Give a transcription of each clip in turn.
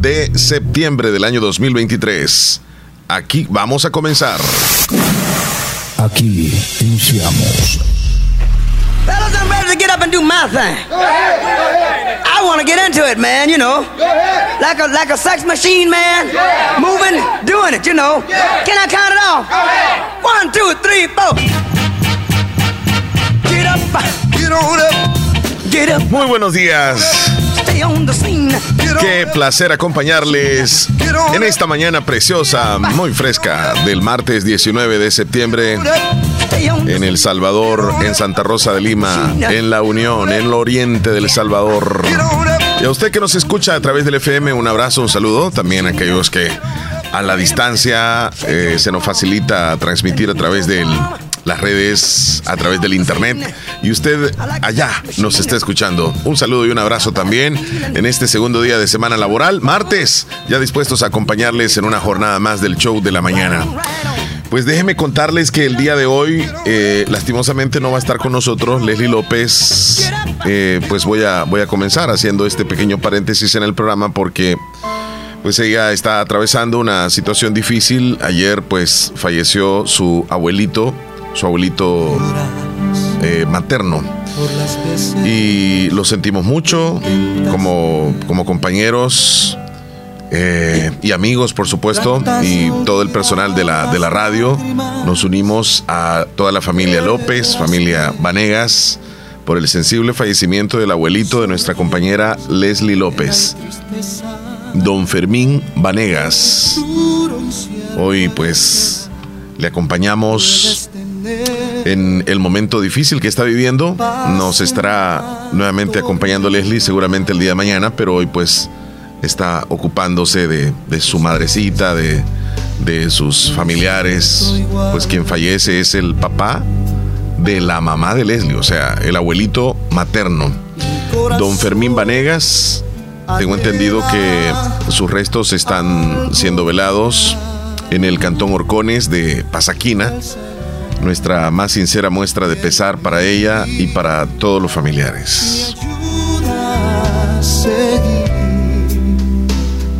de septiembre del año 2023. Aquí vamos a comenzar. Aquí iniciamos. Fellas, I'm ready to get up and do my thing. I want to get into it, man, you know. Like a like a sex machine, man. Moving, doing it, you know. Can I count it off? One, two, three, four. Get up, get on up, get up, Muy buenos días. Qué placer acompañarles en esta mañana preciosa, muy fresca, del martes 19 de septiembre en El Salvador, en Santa Rosa de Lima, en La Unión, en el oriente del Salvador. Y a usted que nos escucha a través del FM, un abrazo, un saludo. También a aquellos que a la distancia eh, se nos facilita transmitir a través de las redes, a través del internet. Y usted allá nos está escuchando. Un saludo y un abrazo también en este segundo día de semana laboral, martes, ya dispuestos a acompañarles en una jornada más del show de la mañana. Pues déjeme contarles que el día de hoy, eh, lastimosamente, no va a estar con nosotros Leslie López. Eh, pues voy a, voy a comenzar haciendo este pequeño paréntesis en el programa porque pues ella está atravesando una situación difícil. Ayer pues falleció su abuelito, su abuelito eh, materno. Y lo sentimos mucho como, como compañeros eh, y amigos, por supuesto, y todo el personal de la, de la radio. Nos unimos a toda la familia López, familia Vanegas, por el sensible fallecimiento del abuelito de nuestra compañera Leslie López, don Fermín Vanegas. Hoy pues le acompañamos en el momento difícil que está viviendo. Nos estará nuevamente acompañando Leslie seguramente el día de mañana, pero hoy pues está ocupándose de, su madrecita, de, de sus familiares. Pues quien fallece es el papá de la mamá de Leslie, o sea, el abuelito materno. Don Fermín Vanegas, tengo entendido que sus restos están siendo velados en el cantón Orcones de Pasaquina. Nuestra más sincera muestra de pesar para ella y para todos los familiares. ayuda a seguir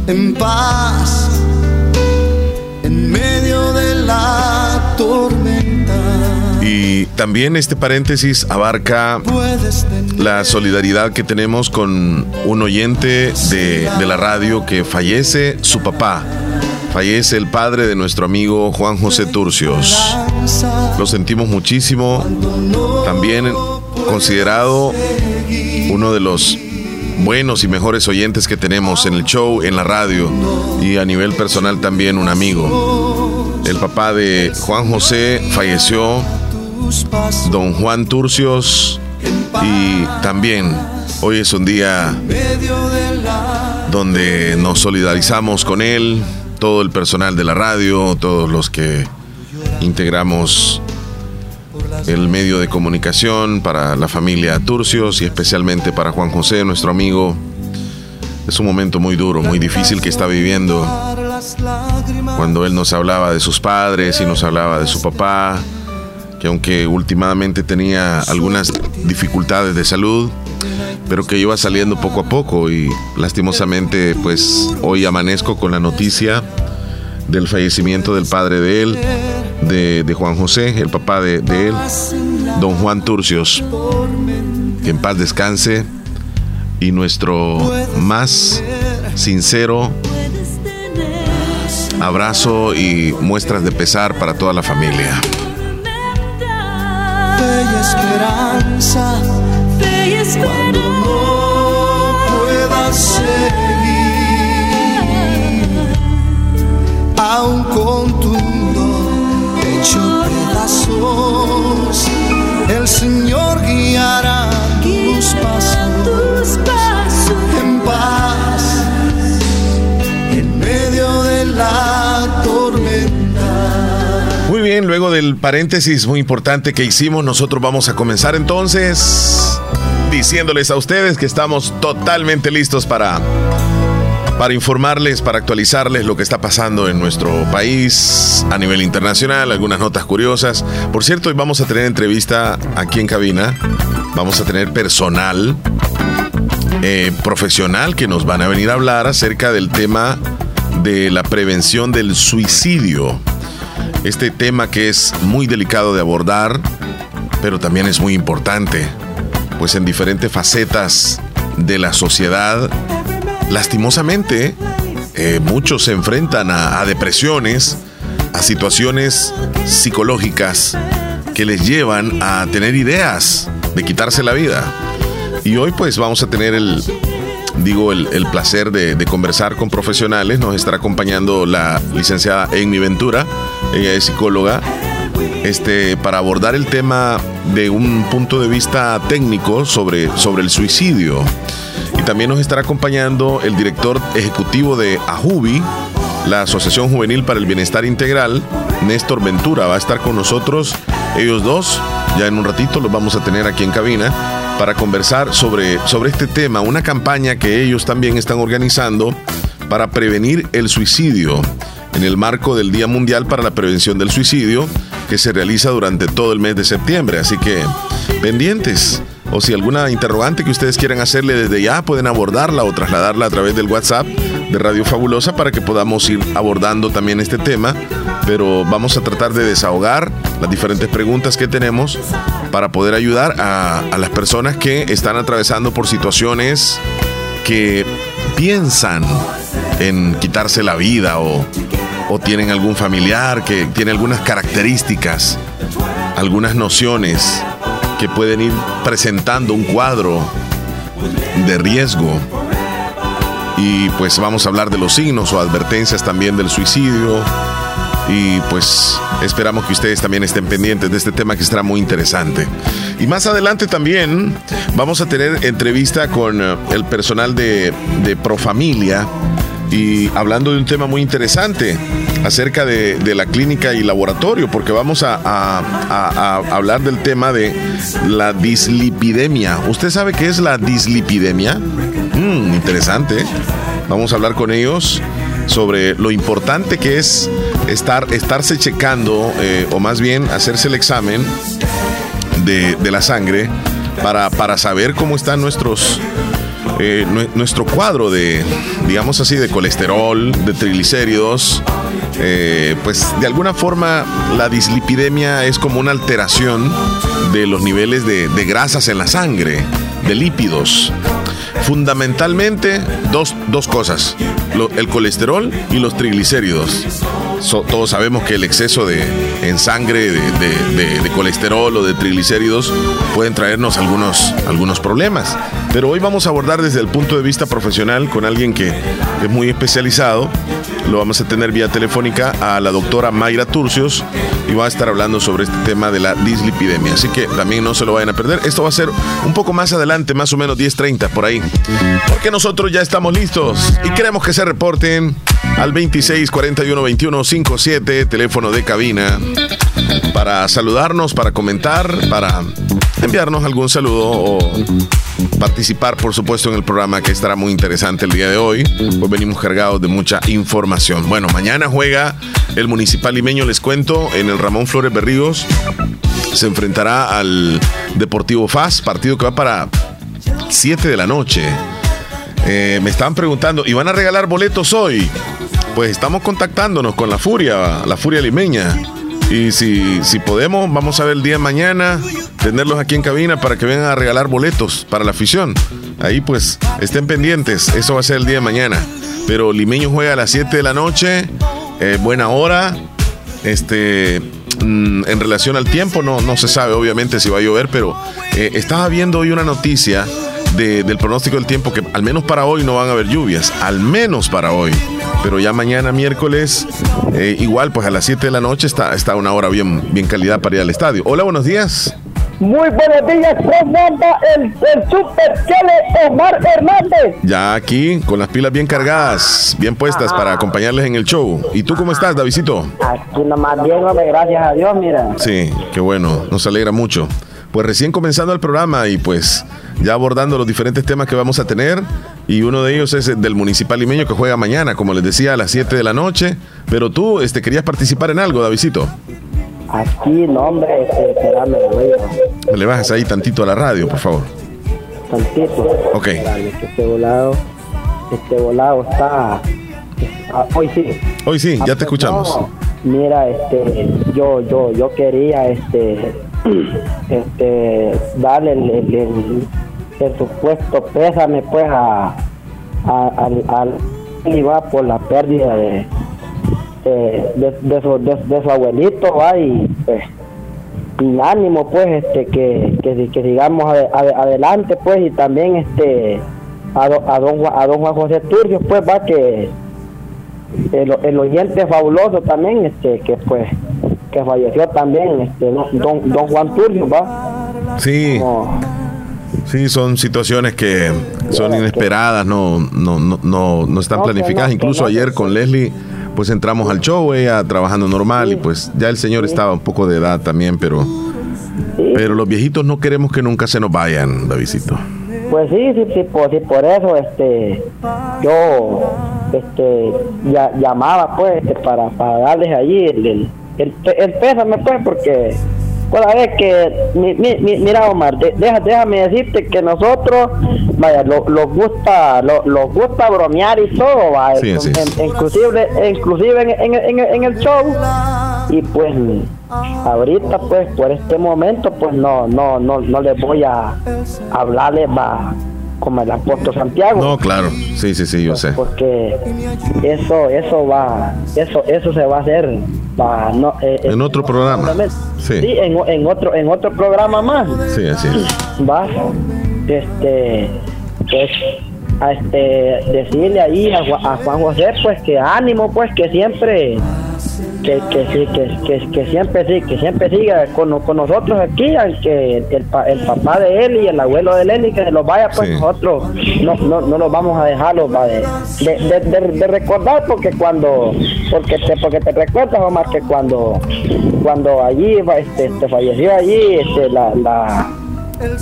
en paz en medio de la tormenta. Y también este paréntesis abarca la solidaridad que tenemos con un oyente de, de la radio que fallece su papá. Fallece el padre de nuestro amigo Juan José Turcios. Lo sentimos muchísimo. También considerado uno de los buenos y mejores oyentes que tenemos en el show, en la radio y a nivel personal también un amigo. El papá de Juan José falleció, don Juan Turcios, y también hoy es un día donde nos solidarizamos con él, todo el personal de la radio, todos los que integramos el medio de comunicación para la familia Turcios y especialmente para Juan José, nuestro amigo. Es un momento muy duro, muy difícil que está viviendo cuando él nos hablaba de sus padres y nos hablaba de su papá, que aunque últimamente tenía algunas dificultades de salud, pero que iba saliendo poco a poco y lastimosamente pues hoy amanezco con la noticia del fallecimiento del padre de él, de, Juan José, el papá de, él, don Juan Turcios. Que en paz descanse y nuestro más sincero abrazo y muestras de pesar para toda la familia. fe y esperanza cuando no puedas seguir aún con tu mundo hecho pedazos el Señor guiará tus pasos. en paz. En medio de la tormenta. Muy bien, luego del paréntesis muy importante que hicimos, nosotros vamos a comenzar entonces diciéndoles a ustedes que estamos totalmente listos para para informarles, para actualizarles lo que está pasando en nuestro país a nivel internacional, algunas notas curiosas. Por cierto, hoy vamos a tener entrevista aquí en cabina. Vamos a tener personal eh, profesional que nos van a venir a hablar acerca del tema de la prevención del suicidio. Este tema que es muy delicado de abordar, pero también es muy importante, pues en diferentes facetas de la sociedad, lastimosamente, eh, muchos se enfrentan a depresiones, a situaciones psicológicas que les llevan a tener ideas de quitarse la vida. Y hoy pues vamos a tener el, digo, el, placer de, conversar con profesionales. Nos estará acompañando la licenciada Amy Ventura, ella es psicóloga, este, para abordar el tema de un punto de vista técnico sobre, sobre el suicidio. Y también nos estará acompañando el director ejecutivo de AJUBI, la Asociación Juvenil para el Bienestar Integral, Néstor Ventura, va a estar con nosotros, ellos dos, ya en un ratito los vamos a tener aquí en cabina para conversar sobre, sobre este tema, una campaña que ellos también están organizando para prevenir el suicidio en el marco del Día Mundial para la Prevención del Suicidio que se realiza durante todo el mes de septiembre. Así que pendientes. O si alguna interrogante que ustedes quieran hacerle desde ya, pueden abordarla o trasladarla a través del WhatsApp de Radio Fabulosa para que podamos ir abordando también este tema. Pero vamos a tratar de desahogar las diferentes preguntas que tenemos para poder ayudar a, las personas que están atravesando por situaciones que piensan en quitarse la vida o, o tienen algún familiar que tiene algunas características, algunas nociones que pueden ir presentando un cuadro de riesgo. Y pues vamos a hablar de los signos o advertencias también del suicidio. Y pues esperamos que ustedes también estén pendientes de este tema que estará muy interesante. Y más adelante también vamos a tener entrevista con eh, el personal de, de Profamilia y hablando de un tema muy interesante acerca de, la clínica y laboratorio, porque vamos a, hablar del tema de la dislipidemia. ¿Usted sabe qué es la dislipidemia? Mm, interesante. Vamos a hablar con ellos sobre lo importante que es estar, estarse checando, eh, o más bien hacerse el examen de, la sangre para, para saber cómo están nuestros eh, nuestro cuadro de, digamos así, de colesterol, de triglicéridos, eh, pues de alguna forma la dislipidemia es como una alteración de los niveles de, grasas en la sangre, de lípidos. Fundamentalmente dos, dos cosas, el colesterol y los triglicéridos todos sabemos que el exceso de, en sangre de, colesterol o de triglicéridos pueden traernos algunos, algunos problemas. Pero hoy vamos a abordar desde el punto de vista profesional con alguien que es muy especializado. Lo vamos a tener vía telefónica a la doctora Mayra Turcios y va a estar hablando sobre este tema de la dislipidemia. Así que también no se lo vayan a perder. Esto va a ser un poco más adelante, más o menos 10.30 por ahí. Porque nosotros ya estamos listos y queremos que se reporten al 26 41 21 57, teléfono de cabina, para saludarnos, para comentar, para enviarnos algún saludo o participar, por supuesto, en el programa que estará muy interesante el día de hoy. Pues venimos cargados de mucha información. Bueno, mañana juega el Municipal Limeño, les cuento, en el Ramón Flores Berríos. Se enfrentará al Deportivo FAS, partido que va para 7 de la noche. Eh, me estaban preguntando, ¿y van a regalar boletos hoy? Pues estamos contactándonos con la Furia, la Furia Limeña. Y si, si podemos, vamos a ver el día de mañana, tenerlos aquí en cabina para que vengan a regalar boletos para la afición. Ahí pues estén pendientes, eso va a ser el día de mañana. Pero Limeño juega a las 7 de la noche, eh, buena hora. Este, mm, en relación al tiempo, no, no se sabe obviamente si va a llover, pero eh, estaba viendo hoy una noticia del pronóstico del tiempo que al menos para hoy no van a haber lluvias, al menos para hoy. Pero ya mañana miércoles, eh, igual pues a las 7 de la noche está, está una hora bien, bien calidad para ir al estadio. Hola, buenos días. Muy buenos días, comanda el, el super Chele Omar Hernández. Ya aquí, con las pilas bien cargadas, bien puestas para acompañarles en el show. ¿Y tú cómo estás, Davidito? Aquí nomás bien, gracias a Dios, mira. Sí, qué bueno, nos alegra mucho pues recién comenzando el programa y pues ya abordando los diferentes temas que vamos a tener. Y uno de ellos es el del Municipal Limeño que juega mañana, como les decía, a las 7 de la noche. Pero tú este, querías participar en algo, Davidito. Aquí, no, hombre, este, espérame, Le bajas ahí tantito a la radio, por favor. bastantito. Ok. Este volado, este volado está, ah, hoy sí. Hoy sí, ya te Ah, pues, escuchamos. Mira, este, yo, yo, yo quería, este, este, darle el, el, el- supuesto pésame, pues, a, a- al, va por la pérdida de, de, de, su, de, su abuelito, va, y pues, y ánimo, pues, este, que, que, que sigamos ade- ade- adelante, pues, y también, este, a, a, don, a don Juan José Turcio, pues, va, que el, el oyente fabuloso también, este, que pues, que falleció también, este, don, don, Juan Turcio, va, Sí, como- sí, son situaciones que son inesperadas, no, no, no, no, no están planificadas. Incluso ayer con Leslie, pues entramos al show, ella trabajando normal y pues ya el señor estaba un poco de edad también, pero, pero los viejitos no queremos que nunca se nos vayan, Davidito. Pues sí, sí, sí, por, sí, por eso este, yo este, ya, llamaba pues este, para, para darles allí el, el, el, el pésame pues porque pues a ver que mi, mi- mi- mira Omar, de- deja- déjame decirte que nosotros vaya, lo- los gusta lo, los gusta bromear y todo, Sí, en- inclusive inclusive en, en, en- en el show. Y pues ahorita pues por este momento pues no no no no les voy a hablarles va como el apóstol Santiago No, claro, sí, sí, sí, yo sé. porque eso eso va eso eso se va a hacer va no eh, En otro programa. Sí, Sí, en, en otro en otro programa más sí, así es. va este pues a este decirle ahí a, a Juan José pues que ánimo pues que siempre que, que sí que, que, que siempre sí que siempre siga con, con nosotros aquí aunque el, el papá de él y el abuelo de él y que se los vaya pues Sí. nosotros no, no, no nos vamos a dejarlos de, de, de, de- recordar porque cuando porque te porque te recuerdas Omar que cuando cuando allí este, este falleció allí este la, la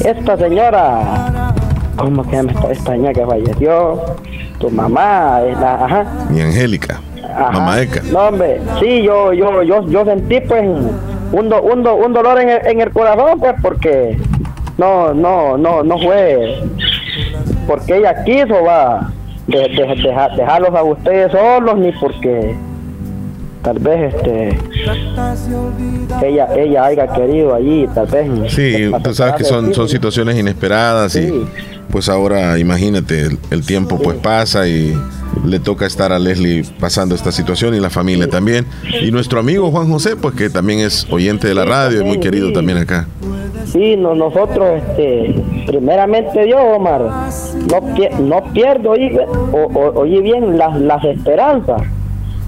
esta señora ¿cómo que esta, esta niña que falleció? Tu mamá, la, ajá, Mi Angélica. Mamá Eca. No, hombre, sí, yo, yo, yo, yo sentí pues un, do- un, do- un dolor en el, en el corazón, pues, porque no, no, no, no fue porque ella quiso, va, de, de- deja- dejarlos a ustedes solos, ni porque tal vez este ella ella haya querido allí tal vez Sí, tú sabes que son, son situaciones inesperadas y Sí. Pues ahora imagínate, el, el tiempo pues pasa y le toca estar a Leslie pasando esta situación y la familia también. Y nuestro amigo Juan José, pues que también es oyente de la radio y muy querido también acá. Sí, no, nosotros, este, primeramente Dios, Omar, no, pie- no pierdo, oí, o, o- oí bien, las, las esperanzas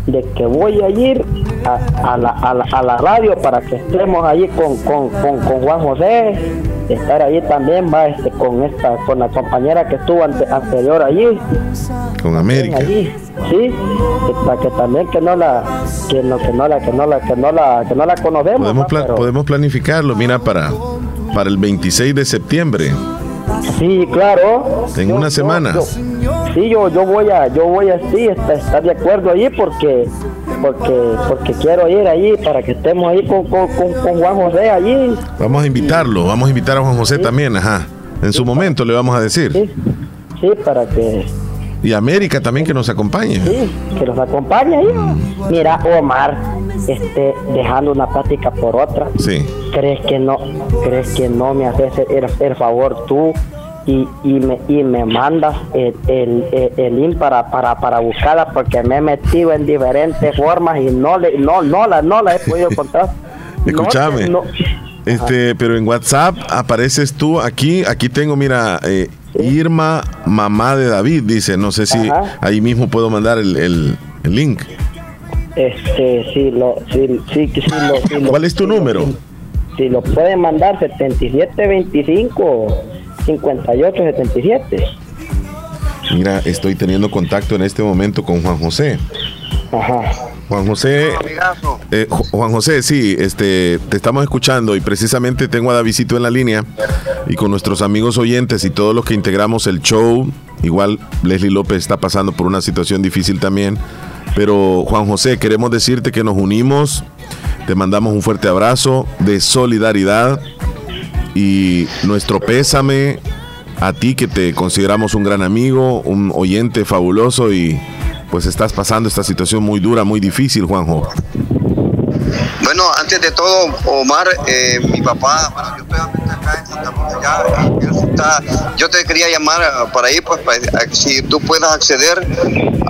de que voy a ir a, a la, a, la, a la radio para que estemos allí con, con, con, con Juan José, estar allí también, va, este, con esta, con la compañera que estuvo ante- anterior allí, Con América. allí, sí, para que también que no la, que no, que no la, que no la, que no la, que no la conocemos, Podemos, podemos planificarlo, mira, para, para el 26 de septiembre. Sí, claro. En una semana. Sí, yo, yo voy a, yo voy a sí, estar, estar de acuerdo allí porque, porque, porque quiero ir allí para que estemos ahí con, con, con, con Juan José allí. Vamos a invitarlo, vamos a invitar a Juan José también, ajá. En su momento le vamos a decir. Sí, sí, para que, Y América también que nos acompañe. sí, que nos acompañe ahí. Mira, Omar, este, dejando una plática por otra. Sí. ¿Crees que no, crees que no me haces el, el favor tú y, y me y me mandas el, el, el, link para, para, para buscarla porque me he metido en diferentes formas y no le no no la no la he podido encontrar. Escúchame. no. Este, pero en WhatsApp apareces tú aquí, aquí tengo, mira, eh, Irma, mamá de David, dice, no sé si Ajá. ahí mismo puedo mandar el, el- el link. Este, sí, lo, sí, sí, sí, lo, ¿Cuál es tu número? Si lo pueden mandar 7725 5877. Mira, estoy teniendo contacto en este momento con Juan José. Ajá. Juan José, eh, Ju- Juan José, sí, este, te estamos escuchando y precisamente tengo a Davidito en la línea y con nuestros amigos oyentes y todos los que integramos el show, igual Leslie López está pasando por una situación difícil también, pero Juan José, queremos decirte que nos unimos, te mandamos un fuerte abrazo de solidaridad y nuestro pésame a ti que te consideramos un gran amigo, un oyente fabuloso y pues estás pasando esta situación muy dura, muy difícil, Juanjo. Bueno, antes de todo, Omar, eh, mi papá, bueno, yo estoy acá en Santa Rosa ya, yo te quería llamar para ahí, pues, si tú puedas acceder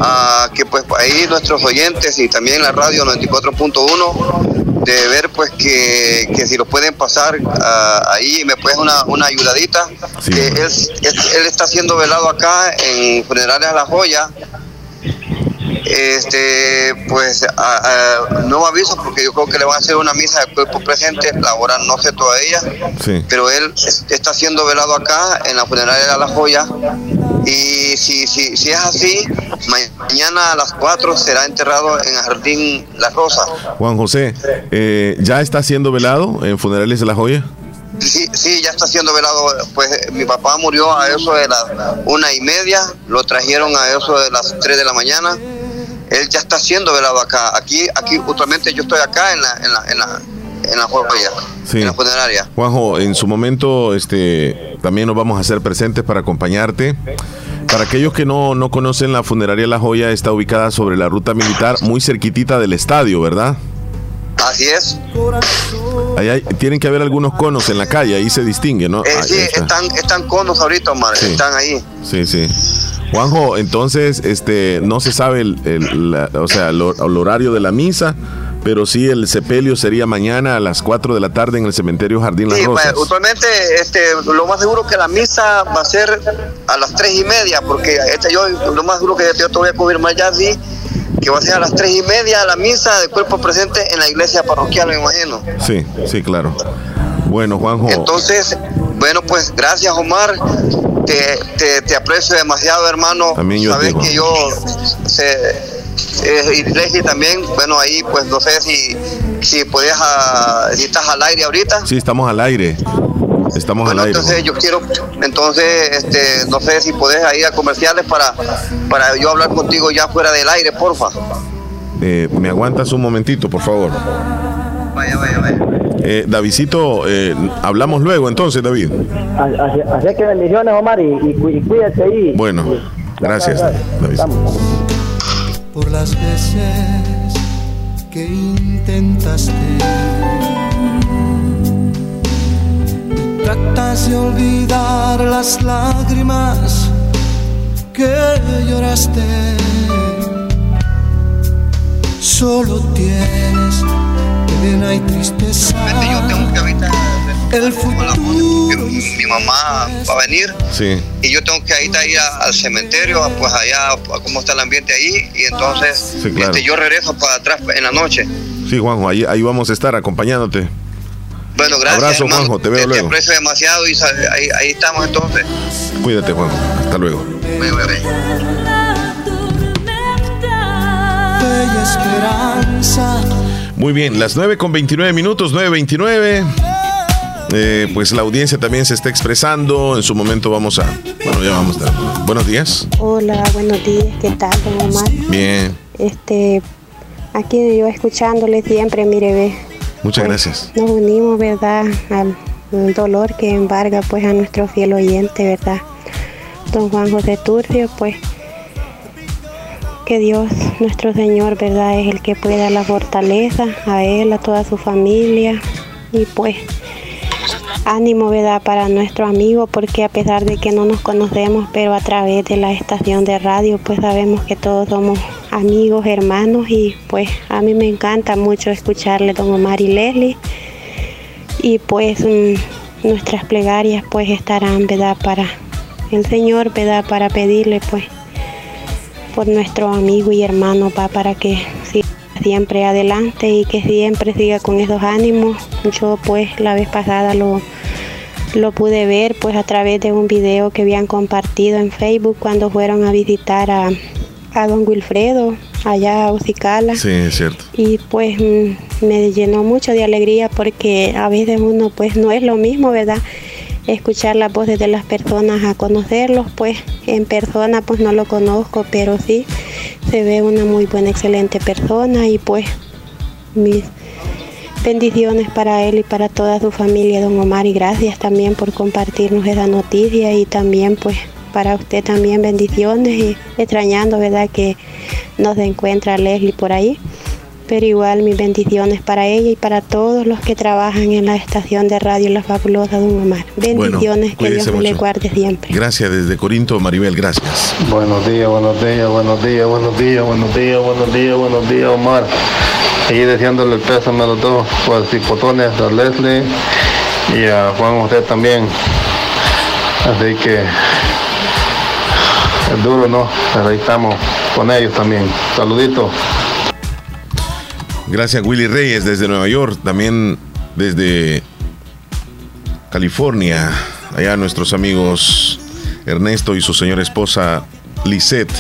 a que, pues, ahí nuestros oyentes y también la radio 94.1, de ver, pues, que, que si lo pueden pasar uh, ahí, me puedes una, una ayudadita, que él, él está siendo velado acá en Funerales a la Joya, este pues a, no aviso porque yo creo que le van a hacer una misa de cuerpo presente la hora no sé todavía pero él está siendo velado acá en la funeraria de la joya y si, si, si es así mañana a las 4 será enterrado en el jardín La Rosa Juan José eh, ya está siendo velado en funerales de la joya Sí, sí, ya está siendo velado. Pues mi papá murió a eso de las una y media, lo trajeron a eso de las 3 de la mañana él ya está siendo velado acá. Aquí, aquí, justamente yo estoy acá en la, en la, en la, en la joya, en la funeraria. Juanjo, en su momento, este, también nos vamos a hacer presentes para acompañarte. Para aquellos que no, no conocen, la funeraria La Joya está ubicada sobre la ruta militar, muy cerquitita del estadio, ¿verdad? Así es. Ahí tienen que haber algunos conos en la calle, ahí se distingue, ¿no? Eh, sí, están, están conos ahorita, Omar, están ahí. Sí, sí. Juanjo, entonces, este, no se sabe el, o sea, el, horario de la misa, pero sí el sepelio sería mañana a las 4 de la tarde en el cementerio Jardín Las Rosas. Sí, usualmente, este, lo más seguro que la misa va a ser a las 3 y media, porque este, yo, lo más seguro que yo te voy a confirmar ya, sí, que va a ser a las 3 y media la misa de cuerpo presente en la iglesia parroquial, me imagino. Sí, sí, claro. Bueno, Juanjo. Entonces, bueno, pues gracias, Omar te, te, aprecio demasiado, hermano. También yo Sabes que yo, eh, y Leslie también, bueno, ahí pues no sé si, si podías, ah, si estás al aire ahorita. Sí, estamos al aire. Estamos al aire. Entonces yo quiero, entonces, este, no sé si podés ir a comerciales para, para yo hablar contigo ya fuera del aire, porfa. Eh, ¿Me aguantas un momentito, por favor? Vaya, vaya, vaya. Eh, Davidcito, eh, hablamos luego entonces, David. Así, que bendiciones, Omar, y, y, cuídate ahí. Bueno, gracias, David. Por las veces que intentaste, tratas de olvidar las lágrimas que lloraste. Solo tienes pena y tristeza. El futuro. Mi mamá va a venir. Sí. Y yo tengo que ir al cementerio, pues allá, a cómo está el ambiente ahí. Y entonces este, yo regreso para atrás en la noche. Sí, Juanjo, ahí, ahí vamos a estar acompañándote. Bueno, gracias. Abrazo, Juanjo, te veo luego. Te aprecio demasiado y ahí, ahí estamos entonces. Cuídate, Juanjo. Hasta luego. esperanza muy bien, las 9 con 29 minutos, 9.29. Eh, pues la audiencia también se está expresando. En su momento vamos a. Bueno, ya vamos a. Buenos días. Hola, buenos días. ¿Qué tal, don Omar? Bien. Este. Aquí yo escuchándole siempre, mire, ve. Muchas pues, gracias. Nos unimos, ¿verdad? Al, dolor que embarga, pues, a nuestro fiel oyente, ¿verdad? Don Juan José Turcio, pues que Dios, nuestro Señor, ¿verdad? Es el que puede dar la fortaleza a Él, a toda su familia. Y pues ánimo, ¿verdad? Para nuestro amigo, porque a pesar de que no nos conocemos, pero a través de la estación de radio, pues sabemos que todos somos amigos, hermanos. Y pues a mí me encanta mucho escucharle, don Omar y Leslie. Y pues mm, nuestras plegarias pues estarán, ¿verdad? Para el Señor, ¿verdad? Para pedirle pues por nuestro amigo y hermano, pa, para que siga siempre adelante y que siempre siga con esos ánimos. Yo pues la vez pasada lo, lo pude ver pues a través de un video que habían compartido en Facebook cuando fueron a visitar a, a don Wilfredo allá a Ocicala. Sí, es cierto. Y pues mm, me llenó mucho de alegría porque a veces uno pues no es lo mismo, ¿verdad? escuchar las voces de las personas, a conocerlos, pues en persona pues no lo conozco, pero sí se ve una muy buena, excelente persona y pues mis Bendiciones para él y para toda su familia, don Omar, y gracias también por compartirnos esa noticia y también pues para usted también bendiciones y extrañando, ¿verdad? Que no se encuentra Leslie por ahí pero igual mis bendiciones para ella y para todos los que trabajan en la estación de radio La Fabulosa Don Omar. Bendiciones, que Dios le guarde siempre. Gracias desde Corinto, Maribel, gracias. Buenos días, buenos días, buenos días, buenos días, buenos días, buenos días, buenos días, Omar. Ahí deseándole el pésame a los dos, pues hipotones, a Leslie y a Juan José también. Así que es duro, ¿no? Pero ahí estamos con ellos también. Saluditos. Gracias Willy Reyes desde Nueva York, también desde California, allá nuestros amigos Ernesto y su señora esposa Lisette.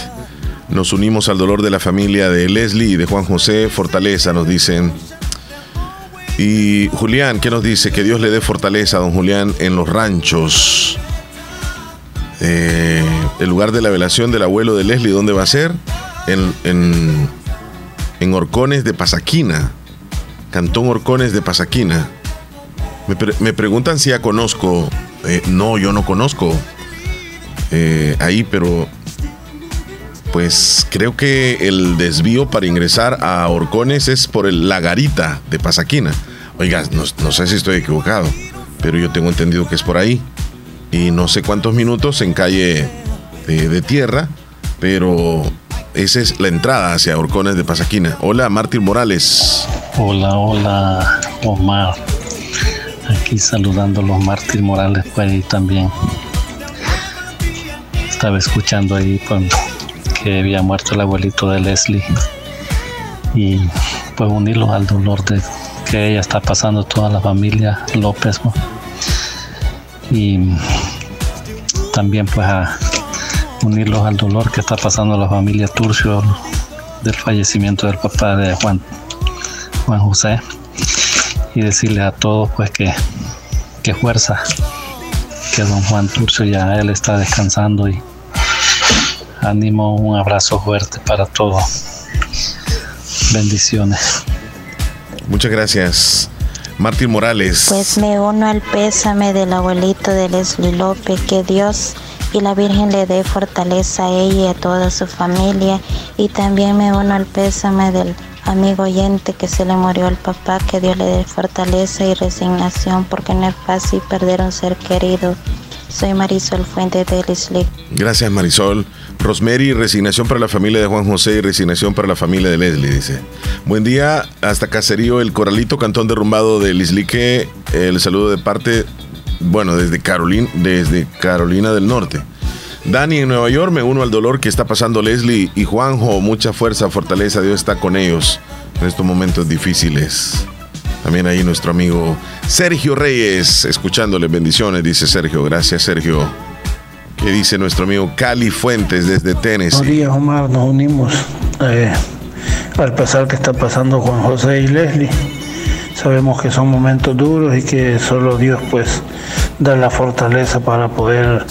Nos unimos al dolor de la familia de Leslie y de Juan José. Fortaleza, nos dicen. Y Julián, ¿qué nos dice? Que Dios le dé fortaleza a don Julián en los ranchos. Eh, el lugar de la velación del abuelo de Leslie, ¿dónde va a ser? En, en en Orcones de Pasaquina, Cantón Orcones de Pasaquina. Me, preguntan si ya conozco. Eh, no, yo no conozco eh, ahí, pero pues creo que el desvío para ingresar a Orcones es por el Lagarita de Pasaquina. Oiga, no, sé si estoy equivocado, pero yo tengo entendido que es por ahí. Y no sé cuántos minutos en calle de tierra, pero esa es la entrada hacia Orcones de Pasaquina. Hola, Martín Morales. Hola, hola, Omar. Aquí saludando a los Martín Morales pues ahí también. Estaba escuchando ahí cuando que había muerto el abuelito de Leslie. Y pues unirlo al dolor de que ella está pasando toda la familia López. Y también pues a unirlos al dolor que está pasando la familia Turcio del fallecimiento del papá de Juan, Juan José y decirle a todos pues que, que fuerza, que don Juan Turcio ya él está descansando y ánimo, un abrazo fuerte para todos. Bendiciones. Muchas gracias. Martín Morales. Pues me uno al pésame del abuelito de Leslie López, que Dios y la Virgen le dé fortaleza a ella y a toda su familia. Y también me uno al pésame del amigo oyente que se le murió al papá, que Dios le dé fortaleza y resignación, porque no es fácil perder un ser querido. Soy Marisol Fuente de Leslie. Gracias Marisol. Rosemary, resignación para la familia de Juan José y resignación para la familia de Leslie, dice. Buen día, hasta Caserío, el Coralito, Cantón Derrumbado de Lislique. El saludo de parte bueno, desde Carolina, desde Carolina del Norte. Dani en Nueva York, me uno al dolor que está pasando Leslie y Juanjo. Mucha fuerza, fortaleza, Dios está con ellos en estos momentos difíciles. También ahí nuestro amigo Sergio Reyes, escuchándole bendiciones, dice Sergio. Gracias, Sergio. ¿Qué dice nuestro amigo Cali Fuentes desde Tennessee? Buenos días, Omar. Nos unimos eh, al pasar que está pasando Juan José y Leslie Sabemos que son momentos duros y que solo Dios pues da la fortaleza para poder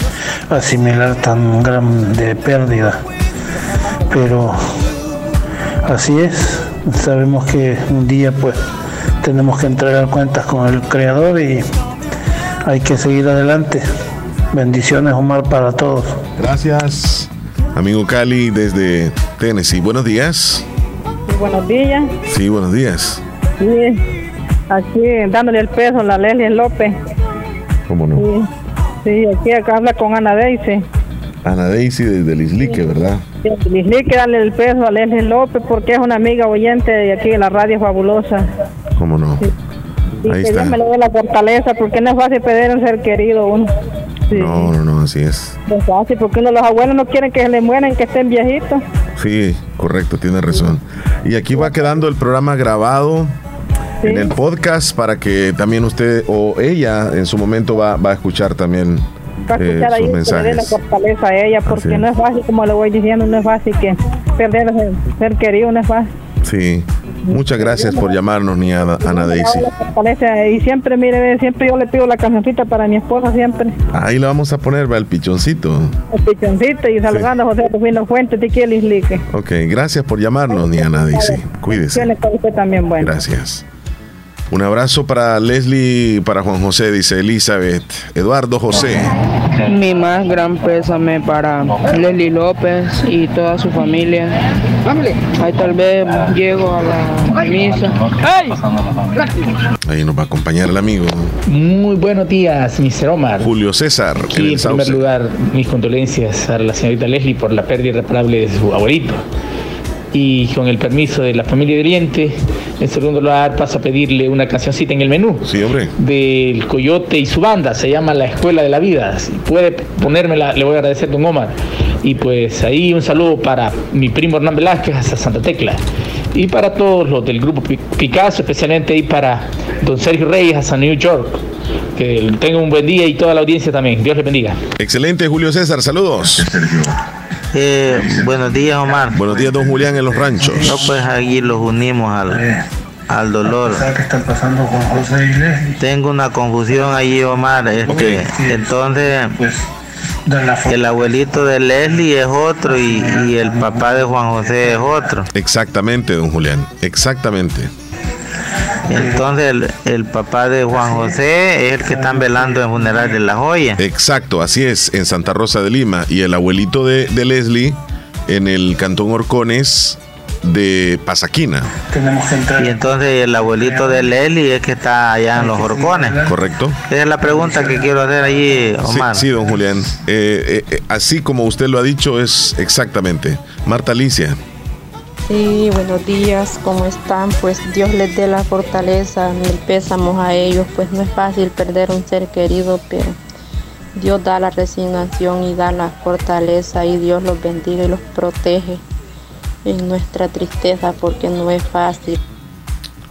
asimilar tan grande pérdida. Pero así es, sabemos que un día pues tenemos que entregar cuentas con el Creador y hay que seguir adelante. Bendiciones Omar para todos. Gracias. Amigo Cali desde Tennessee. Buenos días. buenos días. Sí, buenos días. Sí aquí dándole el peso a la Leslie López. ¿Cómo no? Sí, aquí acá habla con Ana Daisy. Ana Daisy desde Lislique, ¿verdad? Sí, Lislique, dale el peso a Leslie López porque es una amiga oyente de aquí de la radio fabulosa. ¿Cómo no? Y Ahí que está. Dios me le dé la fortaleza porque no es fácil pedir un ser querido uno. No, no, no, así es. No es fácil porque uno, los abuelos no quieren que se le mueran, que estén viejitos. Sí, correcto, tiene razón. Y aquí va quedando el programa grabado en el podcast para que también usted o ella en su momento va, va a escuchar también va a escuchar eh, ahí, sus mensajes. la fortaleza a ella porque no es fácil, como le voy diciendo, no es fácil que perder ser, ser querido, no es fácil. Sí. Muchas gracias por llamarnos, ni Ana, Ana Daisy. Y siempre, mire, siempre yo le pido la cancioncita para mi esposa, siempre. Ahí le vamos a poner, va el pichoncito. El pichoncito y saludando a José Rufino Fuente, te quiero Ok, gracias por llamarnos, ni Ana Daisy. Cuídese. también, bueno. Gracias. Un abrazo para Leslie, para Juan José, dice Elizabeth. Eduardo José. Mi más gran pésame para Leslie López y toda su familia. Ahí tal vez llego a la misa. Ahí nos va a acompañar el amigo. Muy buenos días, Mr. Omar. Julio César. Sí, en, primer lugar, mis condolencias a la señorita Leslie por la pérdida irreparable de su abuelito y con el permiso de la familia de Oriente, en segundo lugar paso a pedirle una cancioncita en el menú. Sí, hombre. Del Coyote y su banda, se llama La Escuela de la Vida. Si puede ponérmela, le voy a agradecer, don Omar. Y pues ahí un saludo para mi primo Hernán Velázquez hasta Santa Tecla. Y para todos los del grupo Picasso, especialmente ahí para don Sergio Reyes hasta New York. Que tenga un buen día y toda la audiencia también. Dios le bendiga. Excelente, Julio César. Saludos. Eh, buenos días, Omar. Buenos días, don Julián, en los ranchos. No, pues aquí los unimos al, al dolor. ¿Qué está pasando con José y Leslie? Tengo una confusión allí, Omar. Este, entonces, el abuelito de Leslie es otro y, y el papá de Juan José es otro. Exactamente, don Julián. Exactamente. Entonces el, el, papá de Juan José es el que están velando en funeral de La Joya. Exacto, así es, en Santa Rosa de Lima. Y el abuelito de, de Leslie en el Cantón Orcones de Pasaquina. Y entonces el abuelito de Leslie es que está allá en los Orcones. Correcto. Esa es la pregunta que quiero hacer allí, Omar. Sí, sí don Julián. Eh, eh, así como usted lo ha dicho, es exactamente. Marta Alicia. Sí, buenos días, ¿cómo están? Pues Dios les dé la fortaleza, mil pésamos a ellos, pues no es fácil perder un ser querido, pero Dios da la resignación y da la fortaleza y Dios los bendiga y los protege en nuestra tristeza porque no es fácil.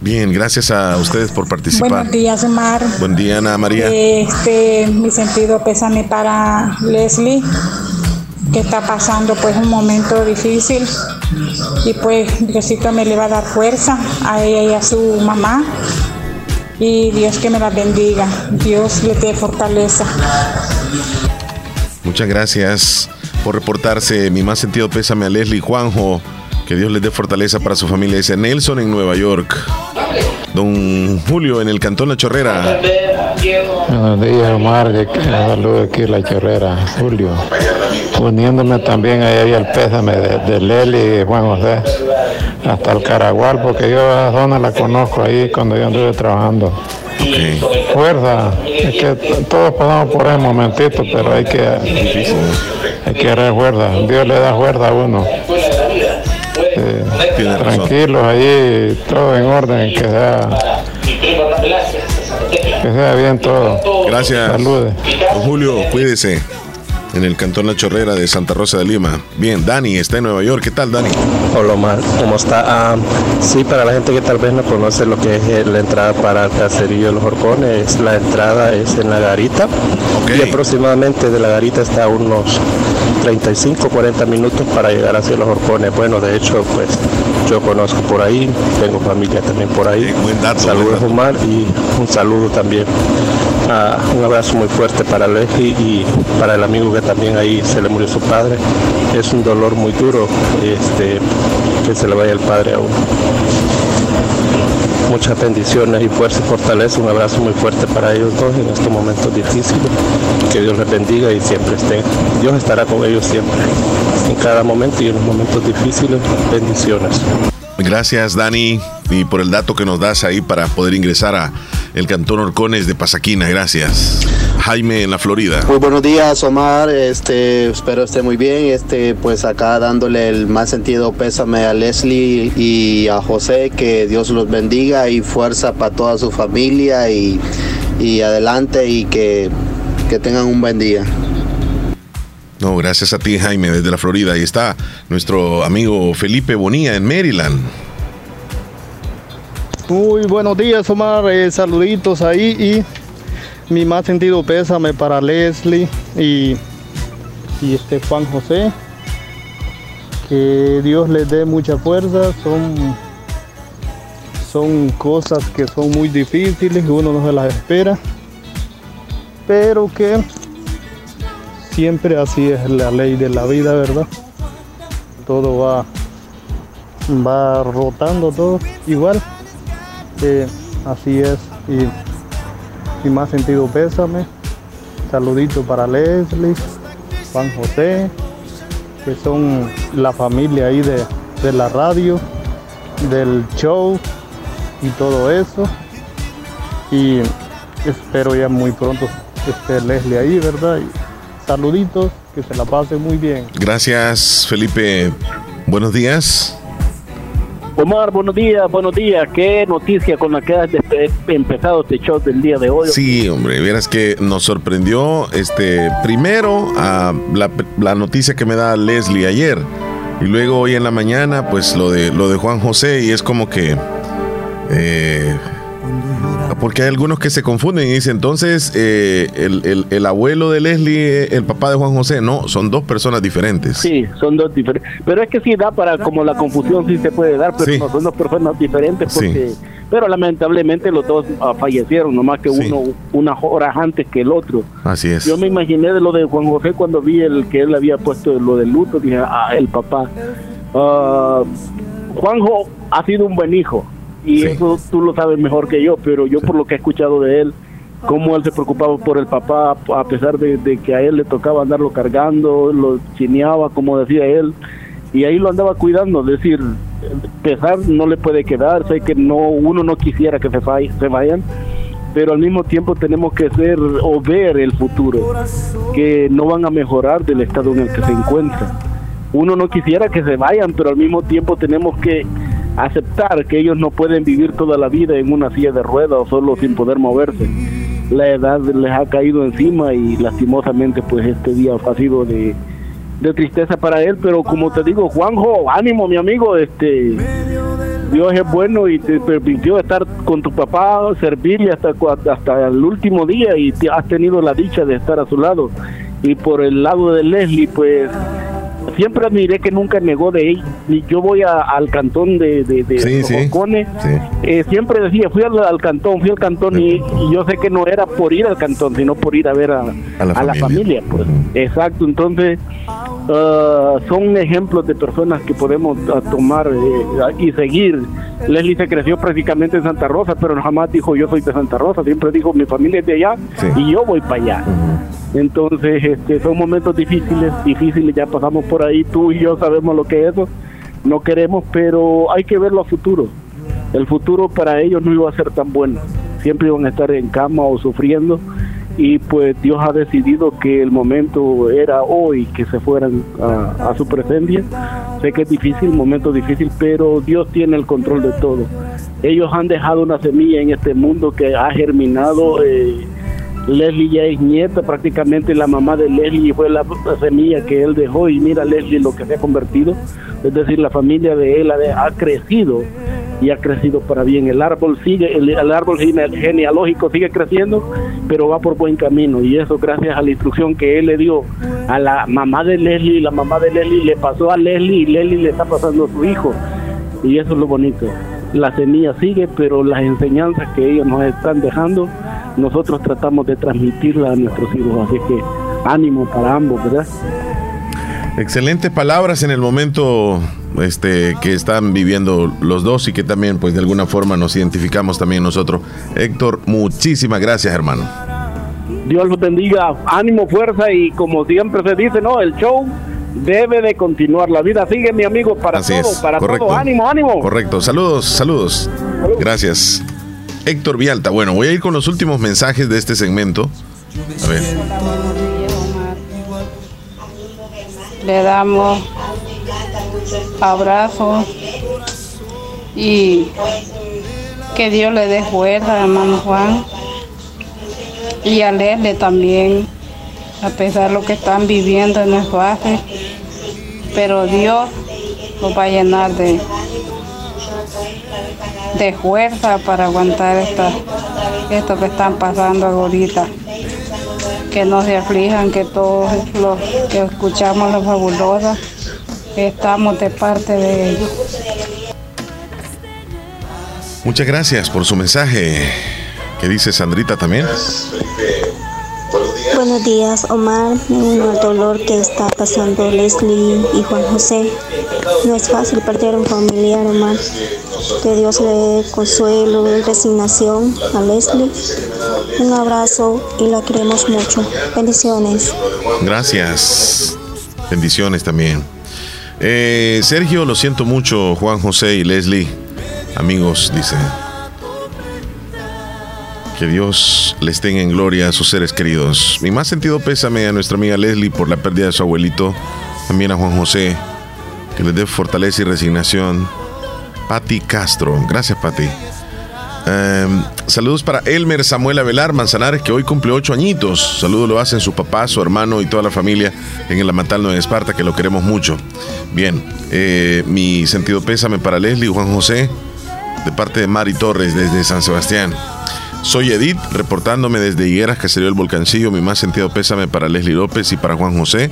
Bien, gracias a ustedes por participar. Buenos días, Omar. Buen día, Ana María. Este, mi sentido pésame para Leslie que está pasando pues un momento difícil y pues Diosito me le va a dar fuerza a ella y a su mamá y Dios que me la bendiga, Dios le dé fortaleza. Muchas gracias por reportarse. Mi más sentido pésame a Leslie Juanjo. Que Dios les dé fortaleza para su familia. Dice Nelson en Nueva York. Don Julio en el Cantón La Chorrera. Buenos días, Omar. Saludos aquí La Chorrera, Julio. Uniéndome también ahí al pésame de, de Leli y Juan José hasta el Caragual, porque yo la zona la conozco ahí cuando yo anduve trabajando. Okay. Fuerza, es que todos pasamos por ese momentito, pero hay que, hay que dar fuerza. Dios le da fuerza a uno. Eh, tranquilos ahí, todo en orden, que sea, que sea bien todo. Gracias. Saludes. Don Julio, cuídese. En el Cantón La Chorrera de Santa Rosa de Lima. Bien, Dani está en Nueva York. ¿Qué tal, Dani? Hola, Omar. ¿Cómo está? Ah, sí, para la gente que tal vez no conoce lo que es la entrada para el caserío de los Horcones, la entrada es en la garita. Okay. Y aproximadamente de la garita está a unos 35, 40 minutos para llegar hacia los Horcones. Bueno, de hecho, pues yo conozco por ahí, tengo familia también por ahí. Sí, buen dato, Saludos, buen dato. Omar, y un saludo también. Ah, un abrazo muy fuerte para Leslie y para el amigo que también ahí se le murió su padre. Es un dolor muy duro este, que se le vaya el padre a uno. Muchas bendiciones y fuerza y fortaleza. Un abrazo muy fuerte para ellos dos en estos momentos difíciles. Que Dios les bendiga y siempre estén. Dios estará con ellos siempre. En cada momento y en los momentos difíciles. Bendiciones. Gracias, Dani, y por el dato que nos das ahí para poder ingresar a el Cantón Orcones de Pasaquina. Gracias. Jaime en la Florida. Muy buenos días, Omar. Este, espero esté muy bien. Este, pues acá dándole el más sentido pésame a Leslie y a José, que Dios los bendiga y fuerza para toda su familia y, y adelante y que, que tengan un buen día. No, gracias a ti, Jaime, desde la Florida. Ahí está nuestro amigo Felipe Bonilla en Maryland. Muy buenos días, Omar. Eh, saluditos ahí y mi más sentido pésame para Leslie y, y este Juan José. Que Dios les dé mucha fuerza. Son, son cosas que son muy difíciles, uno no se las espera. Pero que siempre así es la ley de la vida, ¿verdad? Todo va, va rotando todo igual. Eh, así es. Y sin más sentido pésame. Saludito para Leslie, Juan José, que son la familia ahí de, de la radio, del show y todo eso. Y espero ya muy pronto esté Leslie ahí, ¿verdad? Y saluditos, que se la pase muy bien. Gracias, Felipe. Buenos días. Omar, buenos días, buenos días. Qué noticia con la que has empezado este show del día de hoy. Sí, hombre, vieras que nos sorprendió este primero a la, la noticia que me da Leslie ayer y luego hoy en la mañana pues lo de lo de Juan José y es como que eh, porque hay algunos que se confunden y dicen entonces eh, el, el- el abuelo de Leslie, el papá de Juan José, no, son dos personas diferentes. Sí, son dos diferentes. Pero es que sí da para, como la confusión sí se puede dar, pero Sí. no son dos personas diferentes porque, pero lamentablemente los dos ah, fallecieron, nomás que uno unas horas antes que el otro. Así es. Yo me imaginé de lo de Juan José cuando vi el que él había puesto lo del luto, dije, ah, el papá. Ah, Juanjo ha sido un buen hijo y eso tú lo sabes mejor que yo, pero yo por lo que he escuchado de él, cómo él se preocupaba por el papá, a pesar de, de que a él le tocaba andarlo cargando, lo chineaba, como decía él, y ahí lo andaba cuidando, es decir, pesar no le puede quedar, sé que no uno no quisiera que se, se vayan, pero al mismo tiempo tenemos que ser o ver el futuro, que no van a mejorar del estado en el que se encuentran. Uno no quisiera que se vayan, pero al mismo tiempo tenemos que aceptar que ellos no pueden vivir toda la vida en una silla de ruedas o solo sin poder moverse. La edad les ha caído encima y lastimosamente pues este día ha sido de, de tristeza para él, pero como te digo, Juanjo, ánimo mi amigo, este Dios es bueno y te permitió estar con tu papá, servirle hasta, hasta el último día y has tenido la dicha de estar a su lado. Y por el lado de Leslie, pues siempre admiré que nunca negó de él. Yo voy a- al cantón de, de, de Sí, sí. Jocone, eh, siempre decía, fui al, al cantón, fui al cantón y, y yo sé que no era por ir al cantón, sino por ir a ver a, A la a la familia. Pues. Exacto, entonces ah, son ejemplos de personas que podemos ah, tomar eh, y seguir. Leslie se creció prácticamente en Santa Rosa, pero jamás dijo yo soy de Santa Rosa, siempre dijo mi familia es de allá y yo voy para allá. Entonces, este, son momentos difíciles, difíciles, ya pasamos por ahí, tú y yo sabemos lo que es eso, no queremos, pero hay que verlo a futuro. El futuro para ellos no iba a ser tan bueno, siempre iban a estar en cama o sufriendo y pues Dios ha decidido que el momento era hoy que se fueran a, su presencia. Sé que es difícil, momento difícil, pero Dios tiene el control de todo. Ellos han dejado una semilla en este mundo que ha germinado. eh, Leslie ya es nieta, prácticamente la mamá de Leslie fue la, la semilla que él dejó y mira Leslie lo que se ha convertido. Es decir, la familia de él ha, ha crecido y ha crecido para bien. El árbol sigue, el, árbol gene- genealógico sigue creciendo, pero va por buen camino y eso gracias a la instrucción que él le dio a la mamá de Leslie, la mamá de Leslie le pasó a Leslie y Leslie le está pasando a su hijo y eso es lo bonito. La semilla sigue, pero las enseñanzas que ellos nos están dejando, nosotros tratamos de transmitirlas a nuestros hijos, así que ánimo para ambos, ¿verdad? Excelentes palabras en el momento este, que están viviendo los dos y que también, pues de alguna forma nos identificamos también nosotros. Héctor, muchísimas gracias, hermano. Dios los bendiga, ánimo, fuerza y como siempre se dice, no, el show debe de continuar, la vida sigue, mi amigo, para Así todo, es, para correcto. todo, ánimo, ánimo. Correcto, saludos, saludos. Gracias. Héctor Vialta, bueno, voy a ir con los últimos mensajes de este segmento. A ver. Le damos abrazos y que Dios le dé fuerza, hermano Juan. Y a Leslie también, a pesar de lo que están viviendo no es fácil, pero Dios los va a llenar de, de fuerza para aguantar esto que están pasando ahorita que no se aflijan, que todos los que escuchamos las fabulosas estamos de parte de ellos. Muchas gracias por su mensaje. ¿Qué dice Sandrita también? Buenos días, Omar. Me uno al dolor que está pasando Leslie y Juan José. No es fácil perder un familiar, Omar. Que Dios le dé consuelo y resignación a Leslie. Un abrazo y la queremos mucho. Bendiciones. Gracias. Bendiciones también. Eh, Sergio, lo siento mucho, Juan José y Leslie. Amigos, dice. Que Dios les tenga en gloria a sus seres queridos. Mi más sentido pésame a nuestra amiga Leslie por la pérdida de su abuelito. También a Juan José. Que les dé fortaleza y resignación. Patti Castro. Gracias, Patti. Em, saludos para Elmer Samuel Avelar Manzanares, que hoy cumple ocho añitos. Saludos lo hacen su papá, su hermano y toda la familia en el Amatalno de Esparta, que lo queremos mucho. Bien, eh, mi sentido pésame para Leslie y Juan José, de parte de Mari Torres, desde San Sebastián. Soy Edith, reportándome desde Higueras, que sería el volcancillo. Mi más sentido pésame para Leslie López y para Juan José.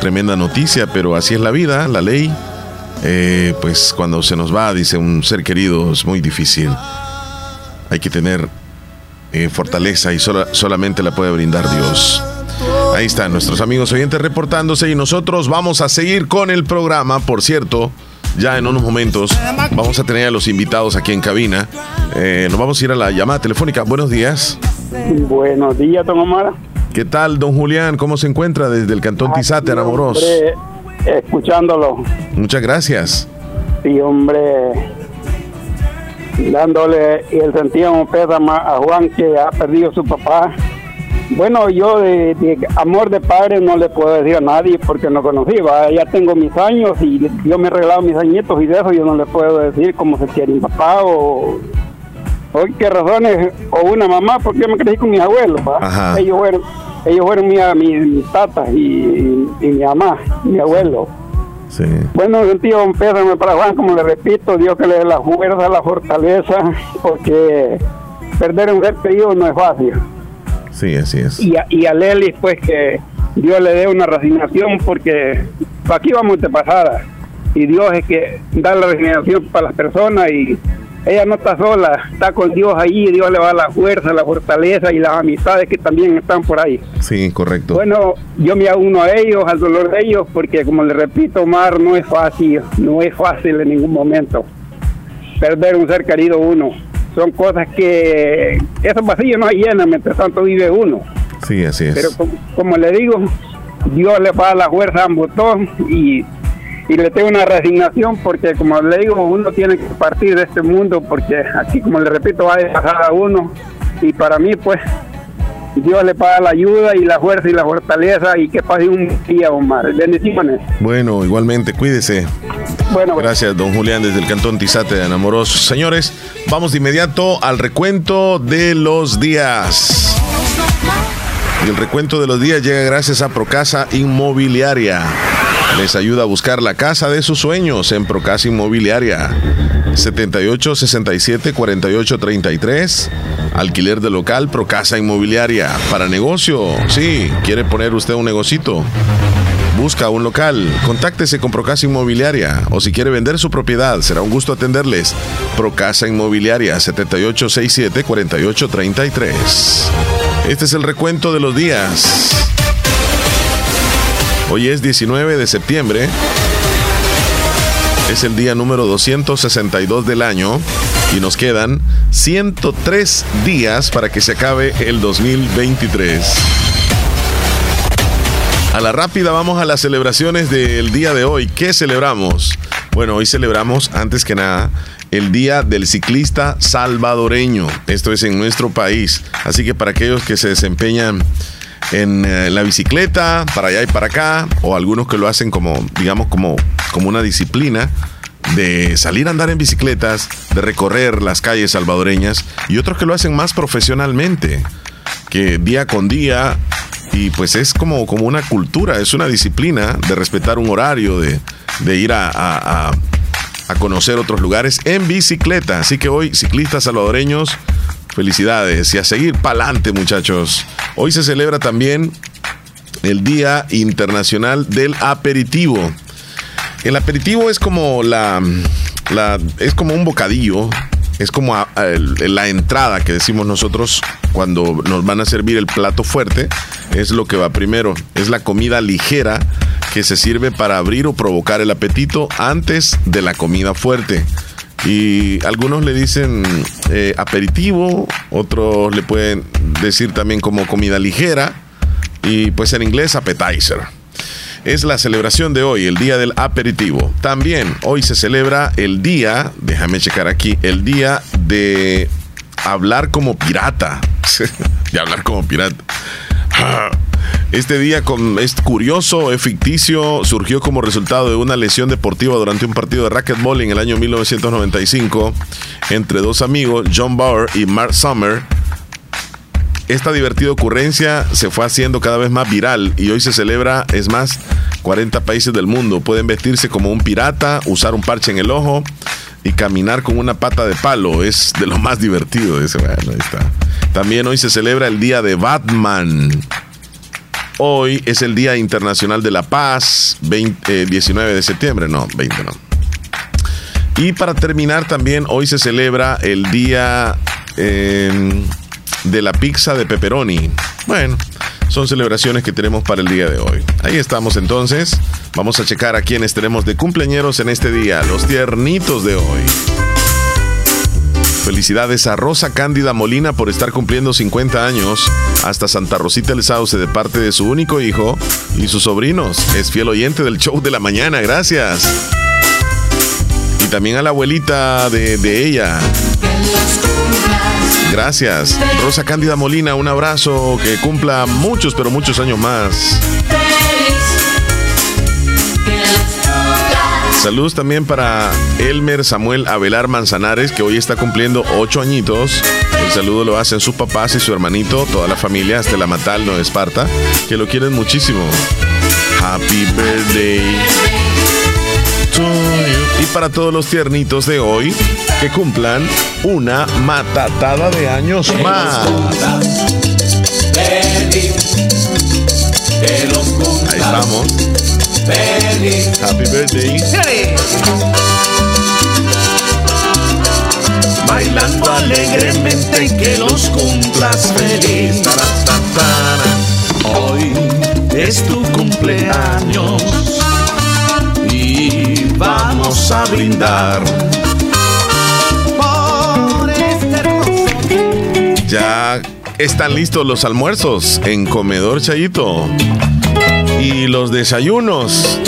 Tremenda noticia, pero así es la vida, la ley. Eh, pues cuando se nos va, dice un ser querido, es muy difícil. Hay que tener eh, fortaleza y solamente la puede brindar Dios. Ahí están nuestros amigos oyentes reportándose y nosotros vamos a seguir con el programa. Por cierto, ya en unos momentos vamos a tener a los invitados aquí en cabina. Eh, nos vamos a ir a la llamada telefónica. Buenos días. Buenos días, don Omar. ¿Qué tal, don Julián? ¿Cómo se encuentra desde el Cantón Tizate, Anamoros? Escuchándolo. Muchas gracias. Sí, hombre, dándole el sentido pésame a Juan que ha perdido su papá. Bueno, yo de, amor de padre no le puedo decir a nadie porque no conocí, ya tengo mis años y yo me he regalado mis añitos y de eso yo no le puedo decir cómo se quiere mi papá o, o qué razones, o una mamá, porque yo me crecí con mis abuelos, ellos fueron, ellos fueron mi, mis, tatas y, y mi mamá, mi abuelo. Bueno, sentido un pésame para Juan, como le repito, Dios que le dé la fuerza, la fortaleza, porque perder un ser querido no es fácil. Sí, así es. Y a, y a Lely, pues que Dios le dé una resignación, porque aquí vamos de pasada. Y Dios es que da la resignación para las personas y ella no está sola, está con Dios ahí, Dios le va la fuerza, la fortaleza y las amistades que también están por ahí. Sí, correcto. Bueno, yo me uno a ellos, al dolor de ellos, porque como le repito, Omar, no es fácil, no es fácil en ningún momento perder un ser querido uno. Son cosas que esos vacíos no llenan mientras tanto vive uno. Sí, así es. Pero como, le digo, Dios le va a la fuerza a ambos y y le tengo una resignación porque como le digo uno tiene que partir de este mundo porque aquí como le repito va a pasar a uno y para mí pues Dios le paga la ayuda y la fuerza y la fortaleza y que pase un día Omar bendiciones. Bueno igualmente cuídese. Bueno gracias don Julián desde el cantón Tizate de Anamoros señores vamos de inmediato al recuento de los días. Y el recuento de los días llega gracias a Procasa Inmobiliaria. Les ayuda a buscar la casa de sus sueños en Procasa Inmobiliaria. 78 67 48 33. Alquiler de local Procasa Inmobiliaria. Para negocio, sí, quiere poner usted un negocito. Busca un local, contáctese con Procasa Inmobiliaria o si quiere vender su propiedad, será un gusto atenderles. Procasa Inmobiliaria 7867 4833. Este es el recuento de los días. Hoy es 19 de septiembre. Es el día número 262 del año y nos quedan 103 días para que se acabe el 2023. A la rápida vamos a las celebraciones del día de hoy. ¿Qué celebramos? Bueno, hoy celebramos antes que nada el Día del Ciclista Salvadoreño. Esto es en nuestro país. Así que para aquellos que se desempeñan en eh, la bicicleta, para allá y para acá, o algunos que lo hacen como, digamos, como, como una disciplina de salir a andar en bicicletas, de recorrer las calles salvadoreñas, y otros que lo hacen más profesionalmente, que día con día, y pues es como, como una cultura, es una disciplina de respetar un horario, de, de ir a, a, a conocer otros lugares en bicicleta. Así que hoy, ciclistas salvadoreños, Felicidades y a seguir pa'lante, muchachos. Hoy se celebra también el Día Internacional del Aperitivo. El aperitivo es como la, es como un bocadillo, es como la entrada que decimos nosotros cuando nos van a servir el plato fuerte, es lo que va primero. Es la comida ligera que se sirve para abrir o provocar el apetito antes de la comida fuerte. Y algunos le dicen eh, aperitivo, otros le pueden decir también como comida ligera y pues en inglés appetizer. Es la celebración de hoy, el día del aperitivo. También hoy se celebra el día, déjame checar aquí, el día de hablar como pirata. de hablar como pirata. Este día es curioso, es ficticio, surgió como resultado de una lesión deportiva durante un partido de racquetball en el año 1995 entre dos amigos, John Bauer y Mark Summer. Esta divertida ocurrencia se fue haciendo cada vez más viral y hoy se celebra, es más, 40 países del mundo. Pueden vestirse como un pirata, usar un parche en el ojo y caminar con una pata de palo. Es de lo más divertido. Ese, bueno, ahí está. También hoy se celebra el Día de Batman. Hoy es el Día Internacional de la Paz, 19 eh, de septiembre, no, 20 no. Y para terminar también, hoy se celebra el Día em, de la Pizza de Pepperoni. Bueno, son celebraciones que tenemos para el día de hoy. Ahí estamos entonces. Vamos a checar a quienes tenemos de cumpleaños en este día, los tiernitos de hoy. Felicidades a Rosa Cándida Molina por estar cumpliendo 50 años. Hasta Santa Rosita El Sauce de parte de su único hijo y sus sobrinos. Es fiel oyente del show de la mañana. Gracias. Y también a la abuelita de ella. Gracias. Rosa Cándida Molina, un abrazo. Que cumpla muchos, pero muchos años más. Saludos también para Elmer Samuel Abelar Manzanares, que hoy está cumpliendo ocho añitos. El saludo lo hacen sus papás y su hermanito, toda la familia, hasta la Matal, no Esparta, que lo quieren muchísimo. Happy birthday para todos los tiernitos de hoy, que cumplan una matatada de años más. Ahí estamos. Happy birthday. Bailando alegremente que los cumplas feliz. Hoy es tu cumpleaños vamos a brindar. Ya están listos los almuerzos en Comedor Chayito. Y los desayunos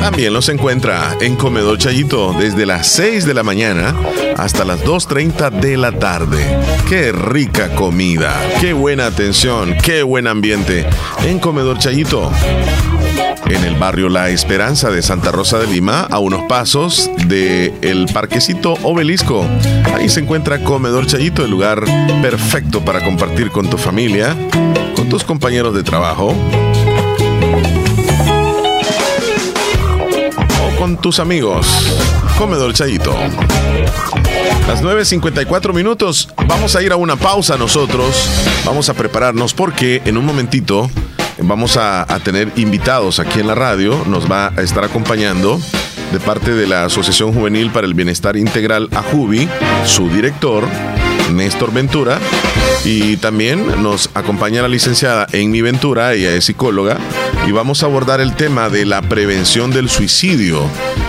también los encuentra en Comedor Chayito desde las 6 de la mañana hasta las 2.30 de la tarde. Qué rica comida, qué buena atención, qué buen ambiente en Comedor Chayito. En el barrio La Esperanza de Santa Rosa de Lima, a unos pasos del el parquecito Obelisco. Ahí se encuentra Comedor Chayito, el lugar perfecto para compartir con tu familia, con tus compañeros de trabajo o con tus amigos. Comedor Chayito. Las 9.54 minutos. Vamos a ir a una pausa nosotros. Vamos a prepararnos porque en un momentito vamos a, tener invitados aquí en la radio. Nos va a estar acompañando de parte de la Asociación Juvenil para el Bienestar Integral AJUBI, su director, Néstor Ventura. Y también nos acompaña la licenciada Amy Ventura, ella es psicóloga, y vamos a abordar el tema de la prevención del suicidio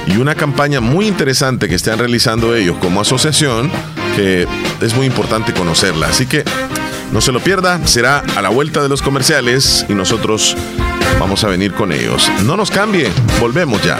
y una campaña muy interesante que están realizando ellos como asociación, que es muy importante conocerla. Así que no se lo pierda, será a la vuelta de los comerciales y nosotros vamos a venir con ellos. No nos cambie, volvemos ya.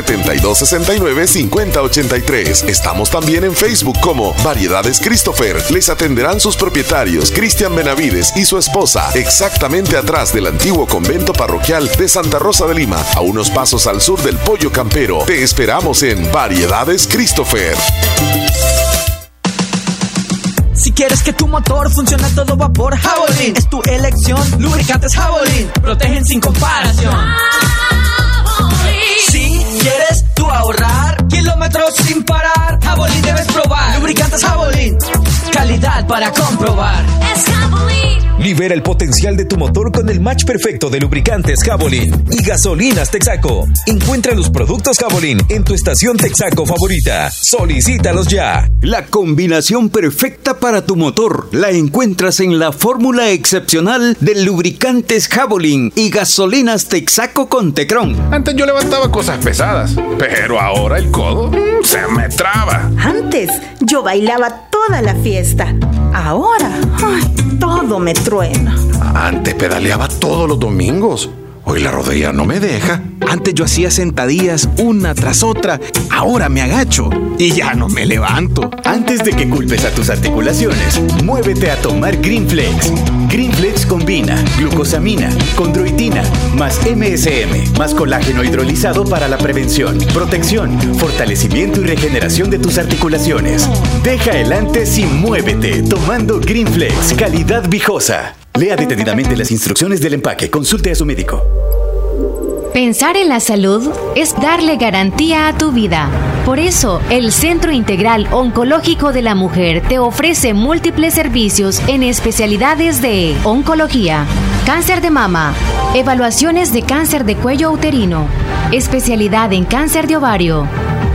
7269-5083. Estamos también en Facebook como Variedades Christopher. Les atenderán sus propietarios, Cristian Benavides y su esposa, exactamente atrás del antiguo convento parroquial de Santa Rosa de Lima, a unos pasos al sur del Pollo Campero. Te esperamos en Variedades Christopher. Si quieres que tu motor funcione a todo vapor, Javelin es tu elección. Lubricantes Javelin protegen sin comparación. Si quieres tú ahorrar kilómetros sin parar, Javelin debes probar. Lubricantes Javelin, calidad para comprobar. Es Libera el potencial de tu motor con el match perfecto de lubricantes Javelin y gasolinas Texaco. Encuentra los productos Javelin en tu estación Texaco favorita. Solicítalos ya. La combinación perfecta para tu motor la encuentras en la fórmula excepcional de lubricantes Javelin y gasolinas Texaco con Tecron. Antes yo levantaba cosas pesadas, pero ahora el codo mm, se me traba. Antes yo bailaba toda la fiesta. Ahora, todo me truena. Antes pedaleaba todos los domingos. Hoy la rodilla no me deja. Antes yo hacía sentadillas una tras otra. Ahora me agacho y ya no me levanto. Antes de que culpes a tus articulaciones, muévete a tomar Greenflex. Greenflex combina glucosamina, condroitina, más MSM, más colágeno hidrolizado para la prevención, protección, fortalecimiento y regeneración de tus articulaciones. Deja el antes y muévete tomando Greenflex, calidad viejosa. Lea detenidamente las instrucciones del empaque. Consulte a su médico. Pensar en la salud es darle garantía a tu vida. Por eso, el Centro Integral Oncológico de la Mujer te ofrece múltiples servicios en especialidades de oncología, cáncer de mama, evaluaciones de cáncer de cuello uterino, especialidad en cáncer de ovario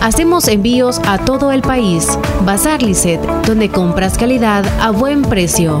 Hacemos envíos a todo el país. Bazar Lisset, donde compras calidad a buen precio.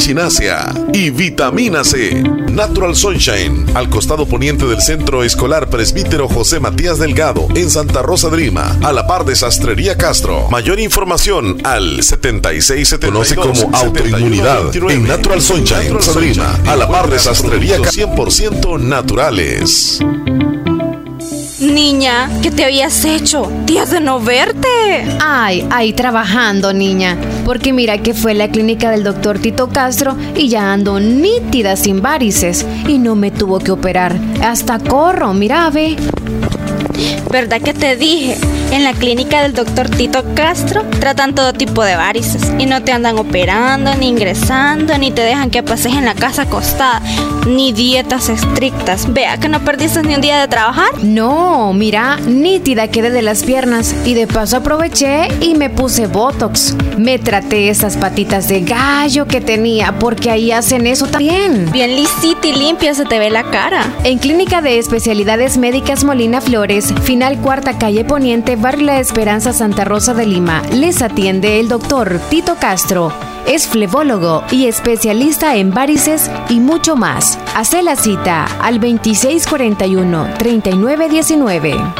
echinasia y vitamina C. Natural Sunshine, al costado poniente del Centro Escolar Presbítero José Matías Delgado, en Santa Rosa de Lima, a la par de Sastrería Castro. Mayor información al 76 Conoce como autoinmunidad en Natural Sunshine, Rosa de Lima, a la par de Sastrería 100% naturales. Niña, ¿qué te habías hecho? Días de no verte. Ay, ay, trabajando, niña. Porque mira que fue la clínica del doctor Tito Castro y ya ando nítida sin varices. Y no me tuvo que operar. Hasta corro, mira, ve. ¿Verdad que te dije? En la clínica del doctor Tito Castro tratan todo tipo de varices y no te andan operando, ni ingresando, ni te dejan que pases en la casa acostada, ni dietas estrictas. Vea que no perdiste ni un día de trabajar. No, mira, nítida quedé de las piernas y de paso aproveché y me puse Botox. Me traté esas patitas de gallo que tenía porque ahí hacen eso también. Bien lisita y limpia se te ve la cara. En Clínica de Especialidades Médicas Molina Flores, final cuarta calle Poniente, Barrio La Esperanza, Santa Rosa de Lima, les atiende el doctor Tito Castro. Es flebólogo y especialista en varices y mucho más. Hace la cita al 2641-3919.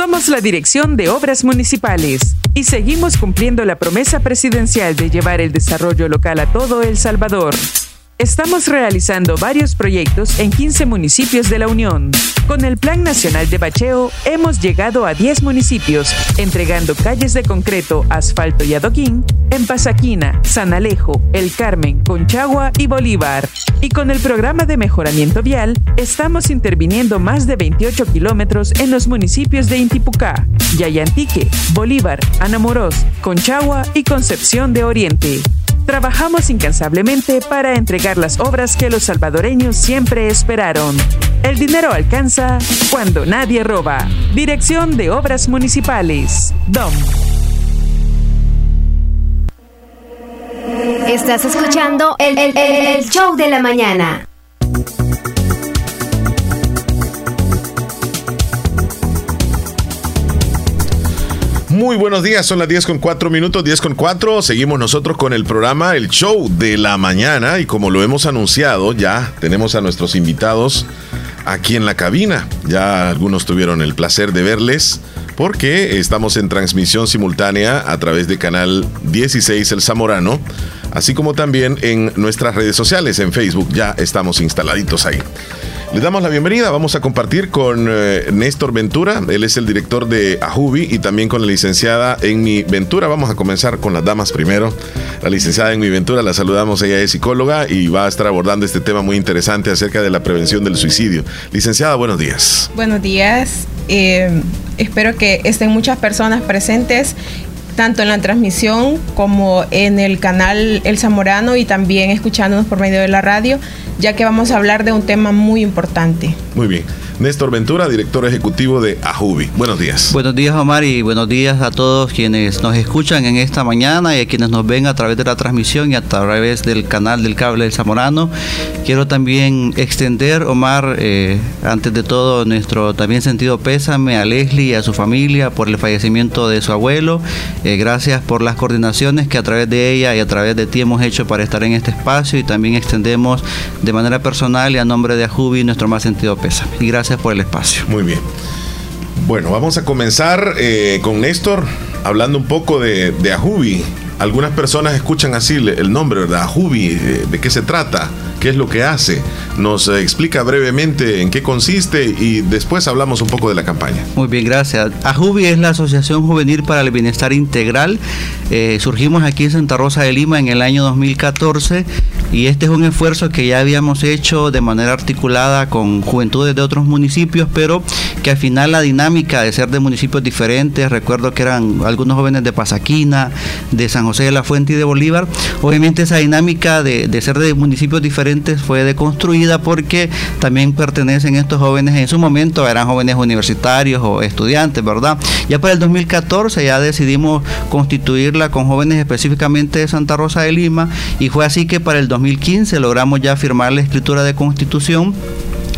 Somos la Dirección de Obras Municipales y seguimos cumpliendo la promesa presidencial de llevar el desarrollo local a todo El Salvador. Estamos realizando varios proyectos en 15 municipios de la Unión. Con el Plan Nacional de Bacheo hemos llegado a 10 municipios, entregando calles de concreto, asfalto y adoquín en Pasaquina, San Alejo, El Carmen, Conchagua y Bolívar. Y con el programa de mejoramiento vial, estamos interviniendo más de 28 kilómetros en los municipios de Intipucá, Yayantique, Bolívar, Anamorós, Conchagua y Concepción de Oriente. Trabajamos incansablemente para entregar las obras que los salvadoreños siempre esperaron. El dinero alcanza cuando nadie roba. Dirección de Obras Municipales. DOM. Estás escuchando el, el- el- show de la mañana. Muy buenos días, son las 10 con 4 minutos, 10 con 4. Seguimos nosotros con el programa El Show de la Mañana y como lo hemos anunciado, ya tenemos a nuestros invitados aquí en la cabina. Ya algunos tuvieron el placer de verles porque estamos en transmisión simultánea a través de canal 16 El Zamorano, así como también en nuestras redes sociales, en Facebook, ya estamos instaladitos ahí. Les damos la bienvenida, vamos a compartir con eh, Néstor Ventura, él es el director de Ajubi y también con la licenciada Enmi Ventura. Vamos a comenzar con las damas primero. La licenciada Enmi Ventura, la saludamos, ella es psicóloga y va a estar abordando este tema muy interesante acerca de la prevención del suicidio. Licenciada, buenos días. Buenos días. Eh, espero que estén muchas personas presentes, tanto en la transmisión como en el canal El Zamorano y también escuchándonos por medio de la radio, ya que vamos a hablar de un tema muy importante. Muy bien. Néstor Ventura, director ejecutivo de Ajubi. Buenos días. Buenos días, Omar, y buenos días a todos quienes nos escuchan en esta mañana y a quienes nos ven a través de la transmisión y a través del canal del cable del Zamorano. Quiero también extender, Omar, eh, antes de todo, nuestro también sentido pésame a Leslie y a su familia por el fallecimiento de su abuelo. Eh, gracias por las coordinaciones que a través de ella y a través de ti hemos hecho para estar en este espacio y también extendemos de manera personal y a nombre de Ajubi nuestro más sentido pésame. Y gracias por el espacio. Muy bien. Bueno, vamos a comenzar eh, con Néstor hablando un poco de, de Ajubi. Algunas personas escuchan así el nombre, ¿verdad? Ajubi, eh, ¿de qué se trata? ¿Qué es lo que hace? Nos explica brevemente en qué consiste y después hablamos un poco de la campaña. Muy bien, gracias. Ajubi es la Asociación Juvenil para el Bienestar Integral. Eh, surgimos aquí en Santa Rosa de Lima en el año 2014 y este es un esfuerzo que ya habíamos hecho de manera articulada con juventudes de otros municipios, pero que al final la dinámica de ser de municipios diferentes, recuerdo que eran algunos jóvenes de Pasaquina, de San José de la Fuente y de Bolívar, obviamente esa dinámica de, de ser de municipios diferentes fue deconstruida porque también pertenecen estos jóvenes en su momento, eran jóvenes universitarios o estudiantes, ¿verdad? Ya para el 2014 ya decidimos constituirla con jóvenes específicamente de Santa Rosa de Lima y fue así que para el 2015 logramos ya firmar la escritura de constitución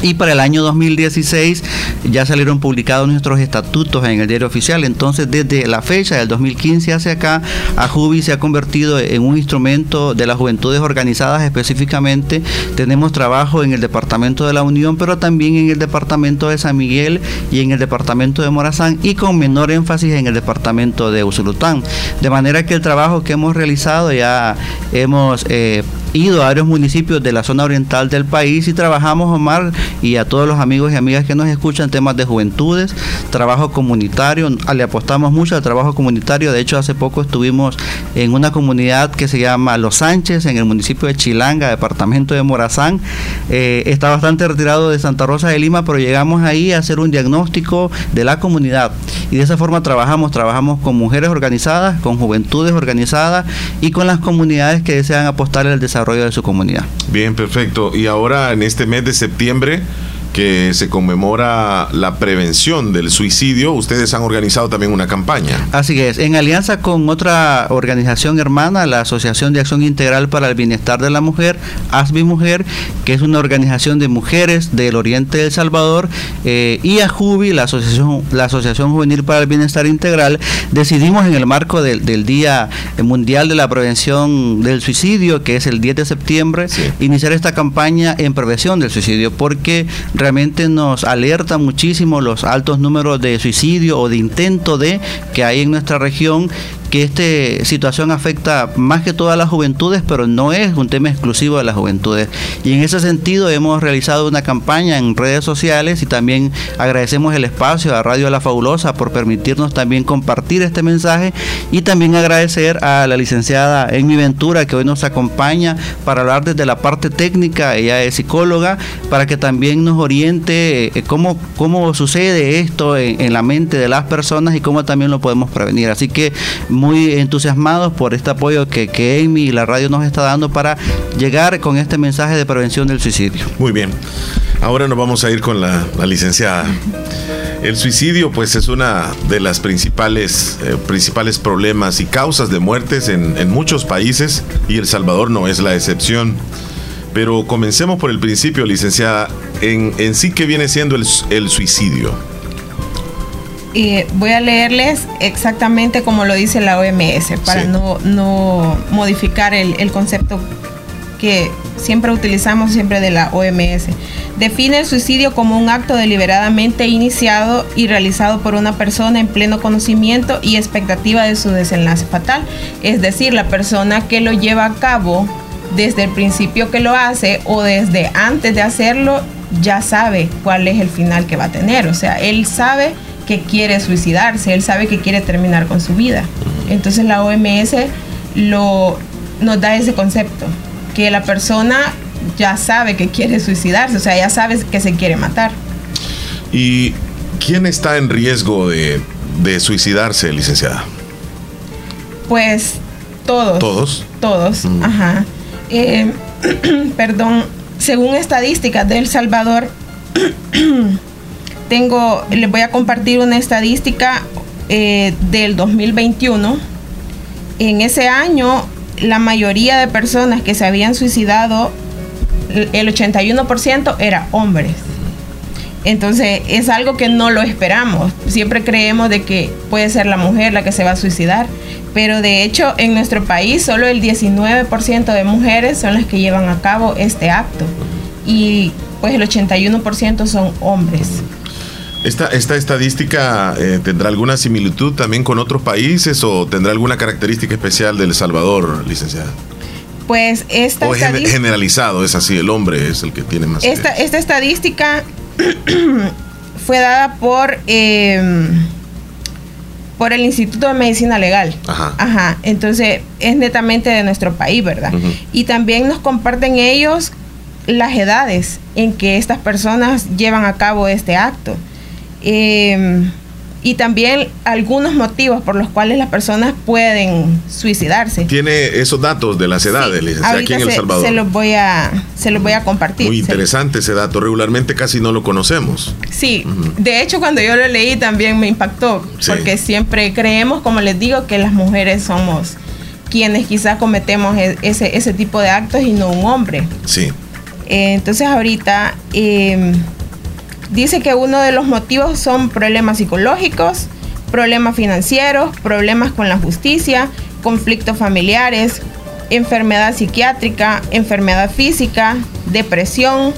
y para el año 2016 ya salieron publicados nuestros estatutos en el diario oficial. Entonces, desde la fecha del 2015 hacia acá, Ajubi se ha convertido en un instrumento de las juventudes organizadas específicamente. Tenemos trabajo en el departamento de la Unión, pero también en el departamento de San Miguel y en el departamento de Morazán y con menor énfasis en el departamento de Usulután. De manera que el trabajo que hemos realizado ya hemos... Eh, ido a varios municipios de la zona oriental del país y trabajamos, Omar, y a todos los amigos y amigas que nos escuchan temas de juventudes, trabajo comunitario, le apostamos mucho al trabajo comunitario, de hecho hace poco estuvimos en una comunidad que se llama Los Sánchez, en el municipio de Chilanga, departamento de Morazán, eh, está bastante retirado de Santa Rosa de Lima, pero llegamos ahí a hacer un diagnóstico de la comunidad. Y de esa forma trabajamos, trabajamos con mujeres organizadas, con juventudes organizadas y con las comunidades que desean apostar al desarrollo de su comunidad. Bien, perfecto. Y ahora en este mes de septiembre que se conmemora la prevención del suicidio, ustedes han organizado también una campaña. Así es, en alianza con otra organización hermana, la Asociación de Acción Integral para el Bienestar de la Mujer, ASBI Mujer, que es una organización de mujeres del Oriente de El Salvador, eh, y AJUBI, la Asociación, la Asociación Juvenil para el Bienestar Integral, decidimos en el marco del, del Día Mundial de la Prevención del Suicidio, que es el 10 de septiembre, iniciar esta campaña en prevención del suicidio, porque realmente nos alerta muchísimo los altos números de suicidio o de intento de que hay en nuestra región que esta situación afecta más que todas las juventudes, pero no es un tema exclusivo de las juventudes. Y en ese sentido hemos realizado una campaña en redes sociales y también agradecemos el espacio a Radio La Fabulosa por permitirnos también compartir este mensaje y también agradecer a la licenciada Amy Ventura que hoy nos acompaña para hablar desde la parte técnica, ella es psicóloga, para que también nos oriente eh, cómo, cómo sucede esto en la mente de las personas y cómo también lo podemos prevenir. Así que muy entusiasmados por este apoyo que, que Amy y la radio nos está dando para llegar con este mensaje de prevención del suicidio. Muy bien. Ahora nos vamos a ir con la, la licenciada. El suicidio, pues, es una de las principales, eh, principales problemas y causas de muertes en, en muchos países y El Salvador no es la excepción. Pero comencemos por el principio, licenciada. En, en sí, ¿qué viene siendo el, el suicidio? Eh, voy a leerles exactamente como lo dice la OMS para Sí. no, no modificar el, el concepto que siempre utilizamos siempre de la OMS. Define el suicidio como un acto deliberadamente iniciado y realizado por una persona en pleno conocimiento y expectativa de su desenlace fatal. Es decir, la persona que lo lleva a cabo desde el principio que lo hace o desde antes de hacerlo ya sabe cuál es el final que va a tener. O sea, él sabe que quiere suicidarse, él sabe que quiere terminar con su vida. Entonces la OMS lo, nos da ese concepto, que la persona ya sabe que quiere suicidarse, o sea, ya sabe que se quiere matar. ¿Y quién está en riesgo de, de suicidarse, licenciada? Pues todos. ¿Todos? Todos, Mm. ajá. Eh, perdón, según estadísticas de El Salvador, tengo, les voy a compartir una estadística eh, del 2021. En ese año, la mayoría de personas que se habían suicidado, el 81% era hombres. Entonces es algo que no lo esperamos. Siempre creemos de que puede ser la mujer la que se va a suicidar, pero de hecho en nuestro país solo el 19% de mujeres son las que llevan a cabo este acto y pues el 81% son hombres. ¿Esta, esta estadística eh, tendrá alguna similitud también con otros países o tendrá alguna característica especial del Salvador, licenciada? Pues esta o es generalizado, es así, el hombre es el que tiene más. Esta, esta estadística fue dada por em, por el Instituto de Medicina Legal. Ajá. Entonces es netamente de nuestro país, ¿verdad? Y también nos comparten ellos las edades en que estas personas llevan a cabo este acto. Eh, y también algunos motivos por los cuales las personas pueden suicidarse. ¿Tiene esos datos de las edades, aquí en El Salvador? Se los voy a, se los voy a compartir. Muy interesante ese dato, regularmente casi no lo conocemos. Sí, de hecho cuando yo lo leí también me impactó, porque siempre creemos, como les digo, que las mujeres somos quienes quizás cometemos e-, ese, ese tipo de actos y no un hombre. Sí. Eh, entonces ahorita... Eh, dice que uno de los motivos son problemas psicológicos, problemas financieros, problemas con la justicia, conflictos familiares, enfermedad psiquiátrica, enfermedad física, depresión,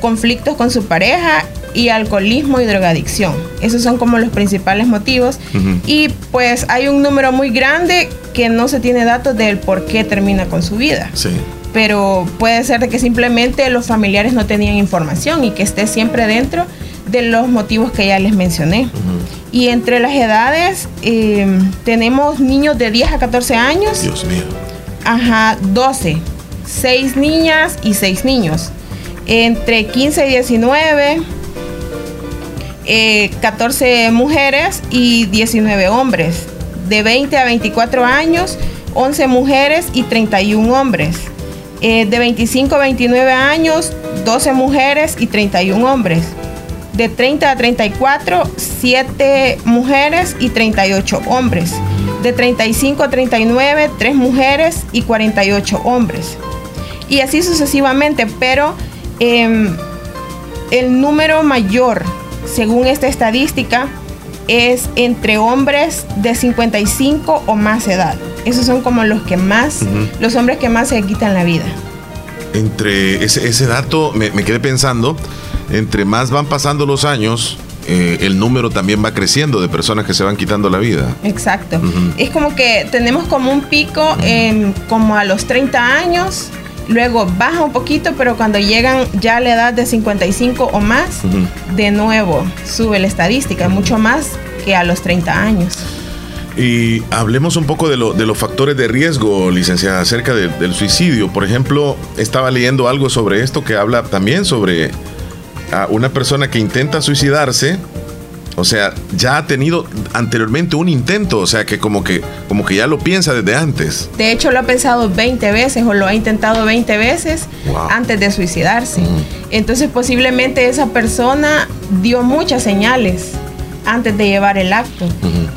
conflictos con su pareja y alcoholismo y drogadicción. Esos son como los principales motivos. Y pues hay un número muy grande que no se tiene datos del por qué termina con su vida. Sí. Pero puede ser de que simplemente los familiares no tenían información y que esté siempre dentro de los motivos que ya les mencioné. Y entre las edades eh, tenemos niños de 10 a 14 años. Dios mío. Ajá, 12. 6 niñas y 6 niños. Entre 15 y 19, 14 eh, mujeres y 19 hombres. De 20 a 24 años, 11 mujeres y 31 hombres. Eh, de 25 a 29 años, 12 mujeres y 31 hombres de 30 a 34, 7 mujeres y 38 hombres. De 35 a 39, 3 mujeres y 48 hombres. Y así sucesivamente, pero em, el número mayor, según esta estadística, es entre hombres de 55 o más edad. Esos son como los que más, los hombres que más se quitan la vida. Entre ese, dato me, me quedé pensando entre más van pasando los años, eh, el número también va creciendo de personas que se van quitando la vida. Exacto. Es como que tenemos como un pico en, como a los 30 años, luego baja un poquito, pero cuando llegan ya a la edad de 55 o más, de nuevo sube la estadística, mucho más que a los 30 años. Y hablemos un poco de, los factores de riesgo, licenciada, acerca del suicidio. Por ejemplo, estaba leyendo algo sobre esto que habla también sobre a una persona que intenta suicidarse, o sea, ya ha tenido anteriormente un intento, o sea, que como que como que ya lo piensa desde antes. De hecho, lo ha pensado 20 veces o lo ha intentado 20 veces antes de suicidarse. Entonces, posiblemente esa persona dio muchas señales antes de llevar el acto.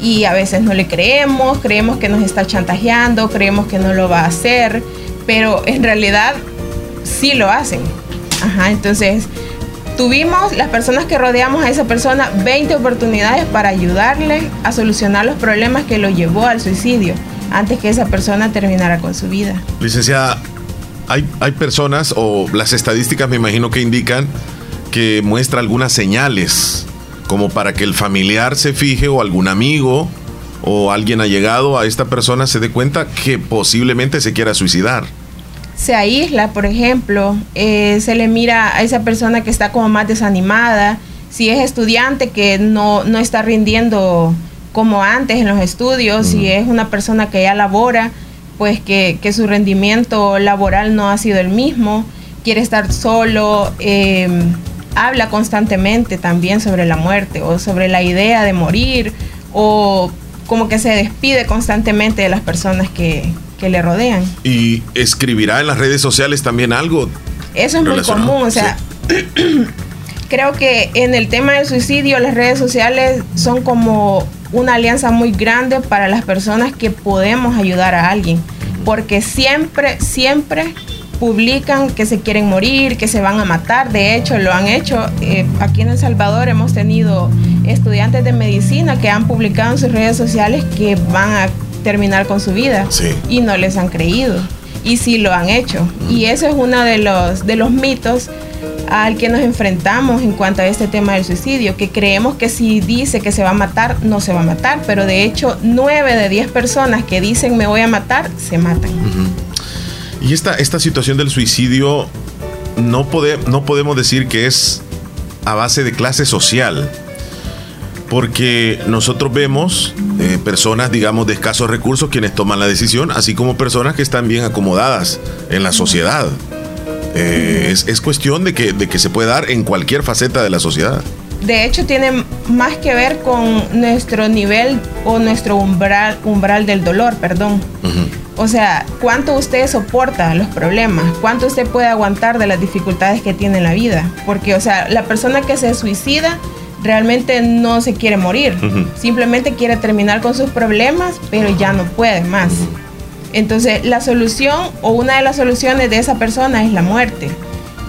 Y a veces no le creemos, creemos que nos está chantajeando, creemos que no lo va a hacer, pero en realidad sí lo hacen. Ajá, entonces Tuvimos, las personas que rodeamos a esa persona, 20 oportunidades para ayudarle a solucionar los problemas que lo llevó al suicidio antes que esa persona terminara con su vida. Licenciada, hay, hay personas o las estadísticas me imagino que indican que muestra algunas señales como para que el familiar se fije o algún amigo o alguien ha llegado a esta persona se dé cuenta que posiblemente se quiera suicidar se aísla, por ejemplo, eh, se le mira a esa persona que está como más desanimada, si es estudiante que no, no está rindiendo como antes en los estudios, si es una persona que ya labora, pues que, su rendimiento laboral no ha sido el mismo, quiere estar solo, eh, habla constantemente también sobre la muerte o sobre la idea de morir o como que se despide constantemente de las personas que, le rodean. ¿Y escribirá en las redes sociales también algo? Eso es muy común, o sea, creo que en el tema del suicidio las redes sociales son como una alianza muy grande para las personas que podemos ayudar a alguien, porque siempre, siempre publican que se quieren morir, que se van a matar. De hecho, lo han hecho. Eh, aquí en El Salvador hemos tenido estudiantes de medicina que han publicado en sus redes sociales que van a terminar con su vida y no les han creído. Y sí lo han hecho. Y eso es uno de los, de los mitos al que nos enfrentamos en cuanto a este tema del suicidio, que creemos que si dice que se va a matar, no se va a matar, pero de hecho nueve de diez personas que dicen me voy a matar, se matan. Y esta, esta situación del suicidio no, no podemos decir que es a base de clase social, porque nosotros vemos eh, personas, digamos, de escasos recursos quienes toman la decisión, así como personas que están bien acomodadas en la sociedad. Eh, es, cuestión de que, de que se puede dar en cualquier faceta de la sociedad. De hecho, tiene más que ver con nuestro nivel o nuestro umbral, umbral del dolor, perdón. O sea, cuánto usted soporta los problemas, cuánto usted puede aguantar de las dificultades que tiene en la vida. Porque, o sea, la persona que se suicida realmente no se quiere morir, simplemente quiere terminar con sus problemas, pero ya no puede más. Entonces, la solución o una de las soluciones de esa persona es la muerte.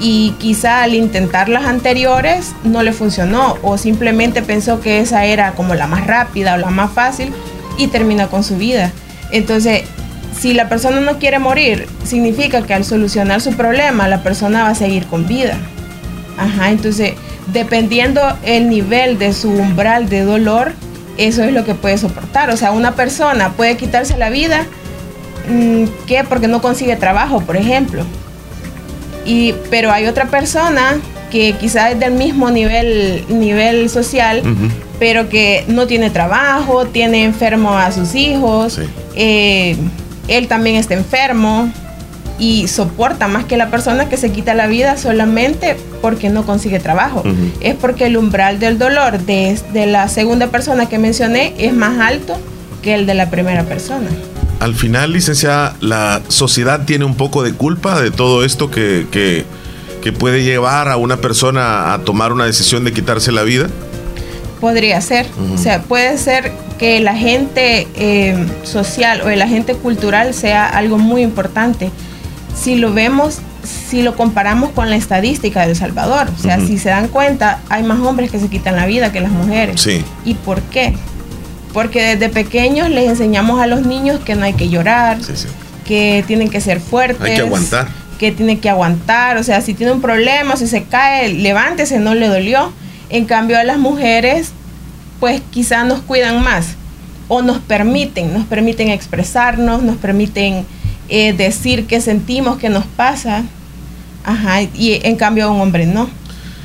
Y quizá al intentar las anteriores no le funcionó o simplemente pensó que esa era como la más rápida o la más fácil y terminó con su vida. Entonces, si la persona no quiere morir, significa que al solucionar su problema, la persona va a seguir con vida. Ajá, entonces, dependiendo el nivel de su umbral de dolor, eso es lo que puede soportar. O sea, una persona puede quitarse la vida Mm, ¿Qué? Porque no consigue trabajo, por ejemplo. Y, pero hay otra persona que quizás es del mismo nivel, nivel social, pero que no tiene trabajo, tiene enfermo a sus hijos, eh, él también está enfermo y soporta más que la persona que se quita la vida solamente porque no consigue trabajo. Es porque el umbral del dolor de, de la segunda persona que mencioné es más alto que el de la primera persona al final, licenciada, la sociedad tiene un poco de culpa de todo esto que, que, puede llevar a una persona a tomar una decisión de quitarse la vida. Podría ser. O sea, puede ser que el agente eh, social o el agente cultural sea algo muy importante. Si lo vemos, si lo comparamos con la estadística de El Salvador, o sea, si se dan cuenta, hay más hombres que se quitan la vida que las mujeres. Sí. ¿Y por qué? Porque desde pequeños les enseñamos a los niños que no hay que llorar, que tienen que ser fuertes. Hay que aguantar. Que tienen que aguantar. O sea, si tiene un problema, si se cae, levántese, no le dolió. En cambio, a las mujeres, pues quizás nos cuidan más. O nos permiten, nos permiten expresarnos, nos permiten eh, decir qué sentimos, qué nos pasa. Ajá, y en cambio a un hombre no.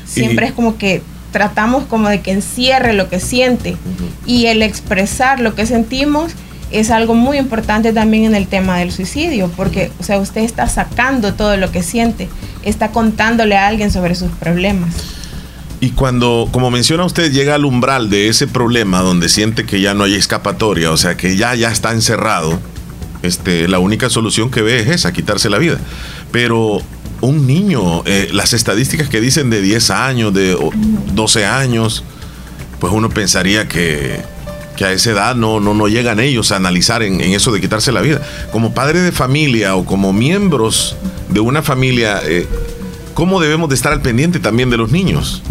Siempre es como que tratamos como de que encierre lo que siente y el expresar lo que sentimos es algo muy importante también en el tema del suicidio, porque, o sea, usted está sacando todo lo que siente, está contándole a alguien sobre sus problemas. Y cuando, como menciona usted, llega al umbral de ese problema donde siente que ya no hay escapatoria, o sea, que ya, ya está encerrado, este, la única solución que ve es esa, quitarse la vida. Pero un niño, eh, las estadísticas que dicen de 10 años, de 12 años, pues uno pensaría que, a esa edad no, no, no llegan ellos a analizar en, eso de quitarse la vida. Como padre de familia o como miembros de una familia, eh, ¿cómo debemos de estar al pendiente también de los niños?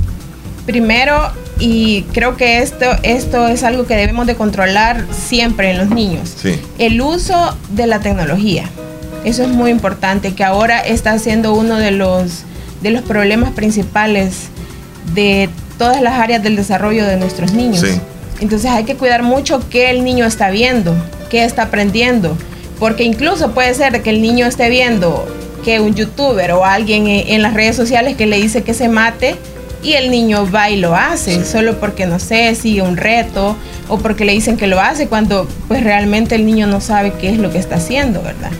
Primero, y creo que esto, esto es algo que debemos de controlar siempre en los niños, el uso de la tecnología. Eso es muy importante, que ahora está siendo uno de los, de los problemas principales de todas las áreas del desarrollo de nuestros niños. Entonces hay que cuidar mucho qué el niño está viendo, qué está aprendiendo, porque incluso puede ser que el niño esté viendo que un youtuber o alguien en las redes sociales que le dice que se mate y el niño va y lo hace, solo porque no sé, sigue un reto o porque le dicen que lo hace cuando pues realmente el niño no sabe qué es lo que está haciendo, ¿verdad?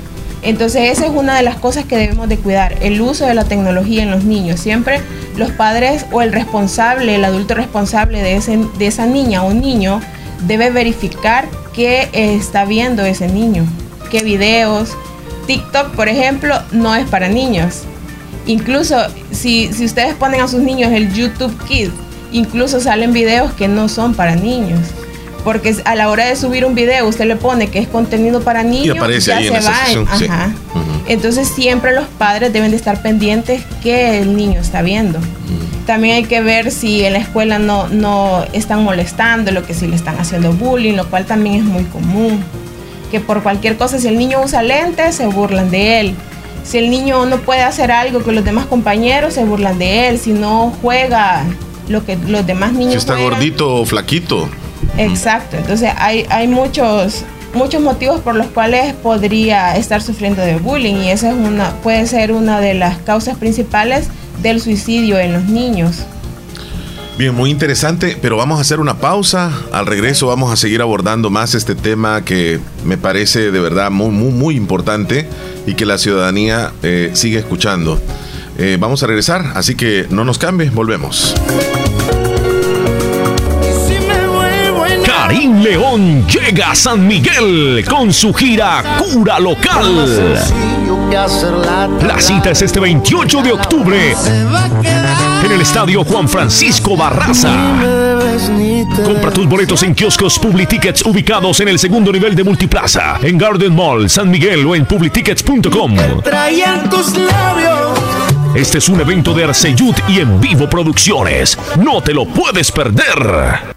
Entonces esa es una de las cosas que debemos de cuidar, el uso de la tecnología en los niños. Siempre los padres o el responsable, el adulto responsable de, ese, de esa niña o niño debe verificar qué está viendo ese niño, qué videos. TikTok, por ejemplo, no es para niños. Incluso si, si ustedes ponen a sus niños el YouTube Kids, incluso salen videos que no son para niños. Porque a la hora de subir un video, usted le pone que es contenido para niños, aparece ya ahí se va. sí. Entonces siempre los padres deben de estar pendientes que el niño está viendo. También hay que ver si en la escuela no, no están molestando, lo que si le están haciendo bullying, lo cual también es muy común. Que por cualquier cosa, si el niño usa lentes, se burlan de él. Si el niño no puede hacer algo con los demás compañeros, se burlan de él. Si no juega lo que los demás niños Si está juegan, gordito o flaquito. Exacto, entonces hay, hay muchos, muchos motivos por los cuales podría estar sufriendo de bullying y esa es una, puede ser una de las causas principales del suicidio en los niños. Bien, muy interesante, pero vamos a hacer una pausa. Al regreso vamos a seguir abordando más este tema que me parece de verdad muy, muy, muy importante y que la ciudadanía eh, sigue escuchando. Eh, vamos a regresar, así que no nos cambie, volvemos. Karim León llega a San Miguel con su gira Cura Local. La cita es este 28 de octubre en el estadio Juan Francisco Barraza. Compra tus boletos en kioscos Publitickets ubicados en el segundo nivel de Multiplaza, en Garden Mall, San Miguel o en publitickets.com. Este es un evento de Arceyud y en vivo producciones. No te lo puedes perder.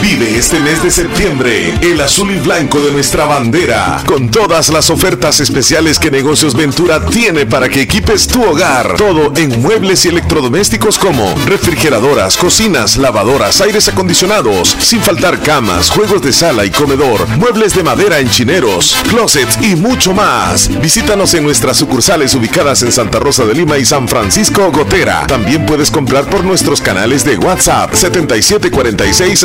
Vive este mes de septiembre el azul y blanco de nuestra bandera con todas las ofertas especiales que Negocios Ventura tiene para que equipes tu hogar. Todo en muebles y electrodomésticos como refrigeradoras, cocinas, lavadoras, aires acondicionados, sin faltar camas, juegos de sala y comedor, muebles de madera en chineros, closets y mucho más. Visítanos en nuestras sucursales ubicadas en Santa Rosa de Lima y San Francisco Gotera. También puedes comprar por nuestros canales de WhatsApp 7746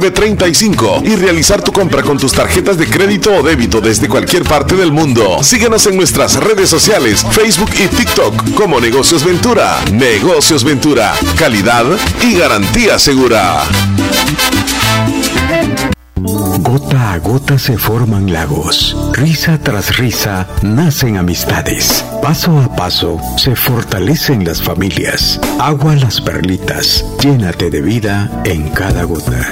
6935 y realizar tu compra con tus tarjetas de crédito o débito desde cualquier parte del mundo. Síguenos en nuestras redes sociales, Facebook y TikTok como Negocios Ventura. Negocios Ventura, calidad y garantía segura. Gota a gota se forman lagos, risa tras risa nacen amistades, paso a paso se fortalecen las familias, agua las perlitas, llénate de vida en cada gota.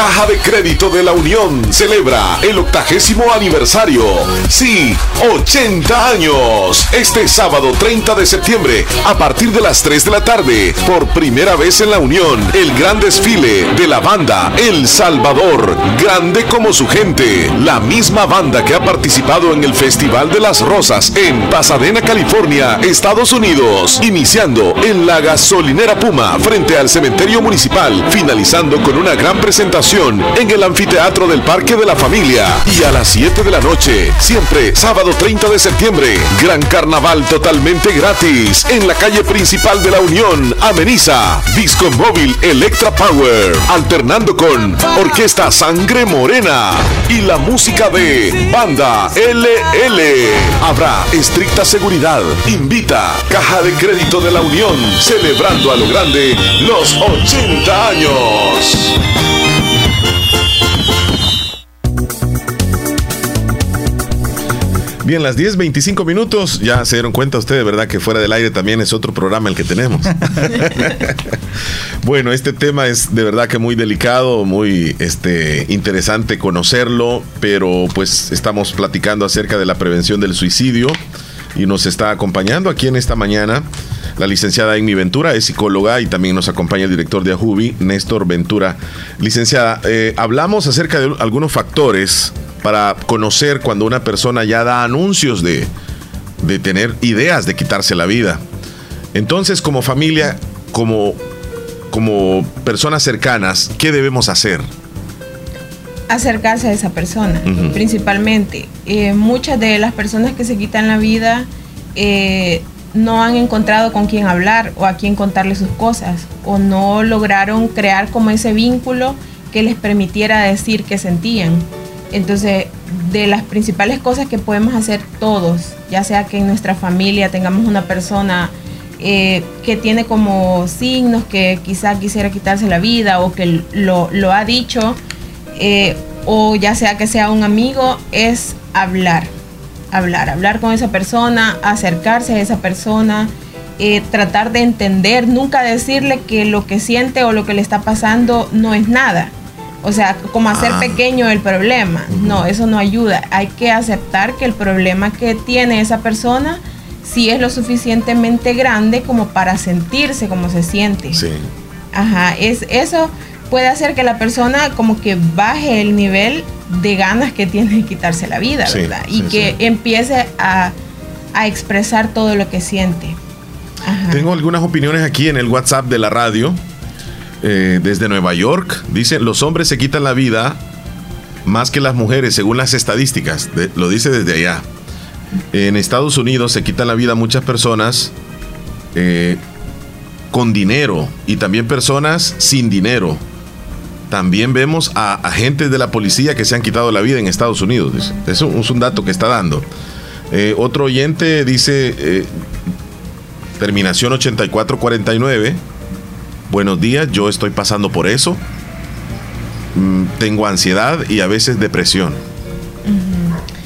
Caja de Crédito de la Unión celebra el octagésimo aniversario. Sí, 80 años. Este sábado 30 de septiembre, a partir de las 3 de la tarde, por primera vez en la Unión, el gran desfile de la banda El Salvador. Grande como su gente. La misma banda que ha participado en el Festival de las Rosas en Pasadena, California, Estados Unidos. Iniciando en la gasolinera Puma, frente al cementerio municipal, finalizando con una gran presentación en el anfiteatro del Parque de la Familia. Y a las 7 de la noche, siempre sábado 30 de septiembre, gran carnaval totalmente gratis en la calle principal de la Unión, Ameniza, Disco Móvil Electra Power, alternando con Orquesta Sangre Morena y la música de Banda LL. Habrá estricta seguridad. Invita Caja de Crédito de la Unión, celebrando a lo grande los 80 años. Bien, las 10, 25 minutos. Ya se dieron cuenta ustedes, ¿verdad? Que fuera del aire también es otro programa el que tenemos. bueno, este tema es de verdad que muy delicado, muy este, interesante conocerlo, pero pues estamos platicando acerca de la prevención del suicidio y nos está acompañando aquí en esta mañana la licenciada Amy Ventura, es psicóloga y también nos acompaña el director de Ajubi, Néstor Ventura. Licenciada, eh, hablamos acerca de algunos factores para conocer cuando una persona ya da anuncios de, de tener ideas de quitarse la vida. Entonces, como familia, como, como personas cercanas, ¿qué debemos hacer? Acercarse a esa persona, principalmente. Eh, muchas de las personas que se quitan la vida eh, no han encontrado con quién hablar o a quién contarle sus cosas o no lograron crear como ese vínculo que les permitiera decir qué sentían. Entonces, de las principales cosas que podemos hacer todos, ya sea que en nuestra familia tengamos una persona eh, que tiene como signos que quizá quisiera quitarse la vida o que lo, ha dicho, eh, o ya sea que sea un amigo, es hablar hablar, hablar con esa persona, acercarse a esa persona, eh, tratar de entender, nunca decirle que lo que siente o lo que le está pasando no es nada. O sea, como hacer ah. pequeño el problema. No, eso no ayuda. Hay que aceptar que el problema que tiene esa persona sí es lo suficientemente grande como para sentirse como se siente. Sí. Ajá, es, eso puede hacer que la persona como que baje el nivel de ganas que tiene de quitarse la vida, ¿verdad? Y que empiece a, expresar todo lo que siente. Tengo algunas opiniones aquí en el WhatsApp de la radio. Eh, desde Nueva York, dice, los hombres se quitan la vida más que las mujeres, según las estadísticas. lo dice desde allá. En Estados Unidos se quitan la vida muchas personas eh, con dinero y también personas sin dinero también vemos a agentes de la policía que se han quitado la vida en Estados Unidos. Eso es un dato que está dando. Eh, otro oyente dice, eh, terminación 8449, buenos días, yo estoy pasando por eso. Mm, tengo ansiedad y a veces depresión.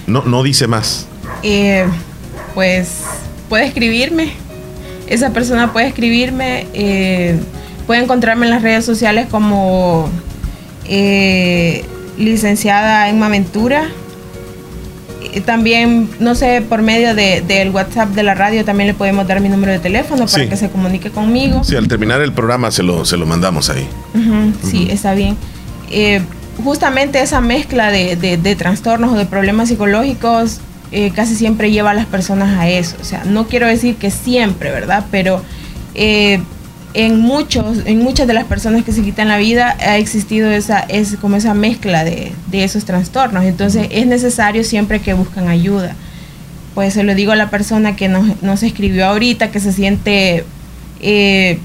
no, no dice más. Eh, pues puede escribirme. Esa persona puede escribirme. puede encontrarme en las redes sociales como eh, licenciada en Maventura. También, no sé, por medio del WhatsApp de la radio también le podemos dar mi número de teléfono para que se comunique conmigo. Sí, al terminar el programa se lo, se lo mandamos ahí. Sí, está bien. Eh, justamente esa mezcla de, trastornos o de problemas psicológicos eh, casi siempre lleva a las personas a eso. O sea, no quiero decir que siempre, ¿verdad? Pero eh, en muchos, en muchas de las personas que se quitan la vida ha existido esa, es como esa mezcla de, esos trastornos. Entonces es necesario siempre que buscan ayuda. Pues se lo digo a la persona que nos, escribió ahorita, que se siente eh,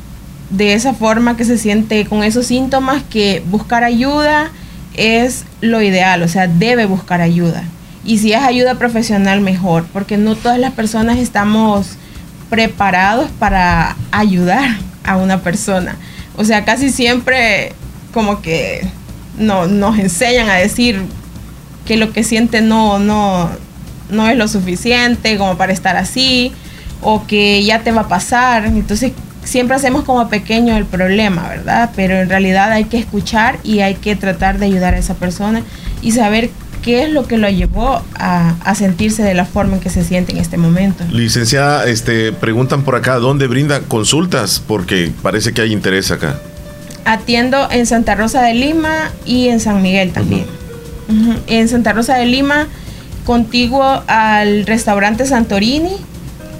de esa forma, que se siente con esos síntomas, que buscar ayuda es lo ideal, o sea, debe buscar ayuda. Y si es ayuda profesional, mejor, porque no todas las personas estamos preparados para ayudar a una persona. O sea, casi siempre como que no, nos enseñan a decir que lo que siente no, no, no es lo suficiente como para estar así, o que ya te va a pasar. Entonces siempre hacemos como pequeño el problema, ¿verdad? Pero en realidad hay que escuchar y hay que tratar de ayudar a esa persona y saber qué es lo que lo llevó a, sentirse de la forma en que se siente en este momento. Licenciada, este, preguntan por acá, ¿dónde brinda consultas? Porque parece que hay interés acá. Atiendo en Santa Rosa de Lima y en San Miguel también. En Santa Rosa de Lima, contiguo al restaurante Santorini,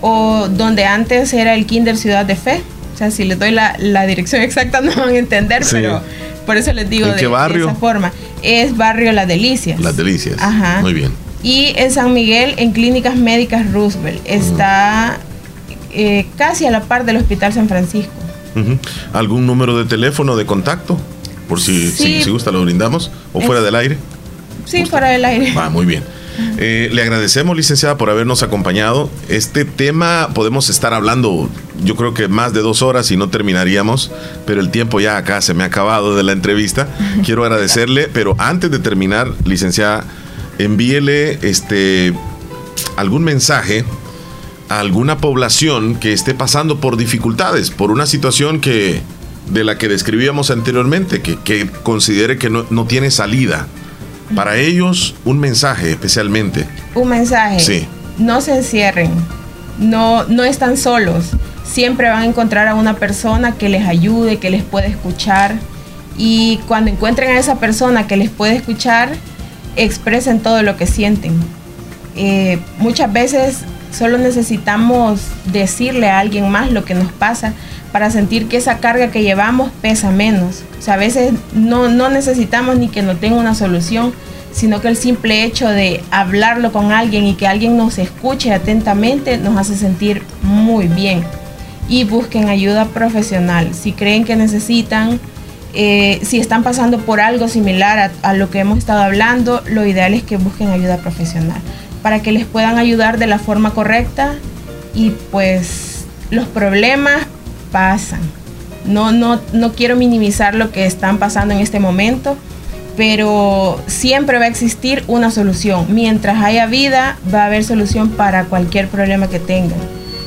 o donde antes era el Kinder Ciudad de Fe. O sea, si les doy la, dirección exacta no van a entender, pero por eso les digo de, barrio? esa forma. Es barrio Las Delicias. Las Delicias. Ajá. Muy bien. Y en San Miguel, en Clínicas Médicas Roosevelt. Está eh, casi a la par del Hospital San Francisco. ¿Algún número de teléfono de contacto? Por si, si, gusta, lo brindamos. ¿O fuera del aire? Sí, fuera del aire. Ah, muy bien. Eh, le agradecemos, licenciada, por habernos acompañado. Este tema podemos estar hablando, yo creo que más de dos horas y no terminaríamos, pero el tiempo ya acá se me ha acabado de la entrevista. Quiero agradecerle, pero antes de terminar, licenciada, envíele este algún mensaje a alguna población que esté pasando por dificultades, por una situación que de la que describíamos anteriormente, que, que considere que no, no tiene salida. Para ellos, un mensaje especialmente. Un mensaje. Sí. No se encierren. No, no están solos. Siempre van a encontrar a una persona que les ayude, que les puede escuchar. Y cuando encuentren a esa persona que les puede escuchar, expresen todo lo que sienten. Eh, muchas veces solo necesitamos decirle a alguien más lo que nos pasa para sentir que esa carga que llevamos pesa menos. O sea, a veces no, no necesitamos ni que nos tenga una solución, sino que el simple hecho de hablarlo con alguien y que alguien nos escuche atentamente nos hace sentir muy bien. Y busquen ayuda profesional. Si creen que necesitan, eh, si están pasando por algo similar a lo que hemos estado hablando, lo ideal es que busquen ayuda profesional para que les puedan ayudar de la forma correcta y pues los problemas pasan. No, no, no quiero minimizar lo que están pasando en este momento, pero siempre va a existir una solución. Mientras haya vida, va a haber solución para cualquier problema que tengan.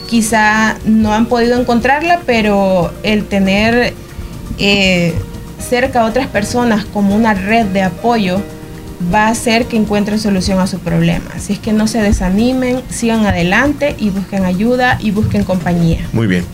Quizá no han podido encontrarla, pero el tener eh, cerca a otras personas como una red de apoyo va a hacer que encuentren solución a su problema. Así es que no se desanimen, sigan adelante y busquen ayuda y busquen compañía. Muy bien.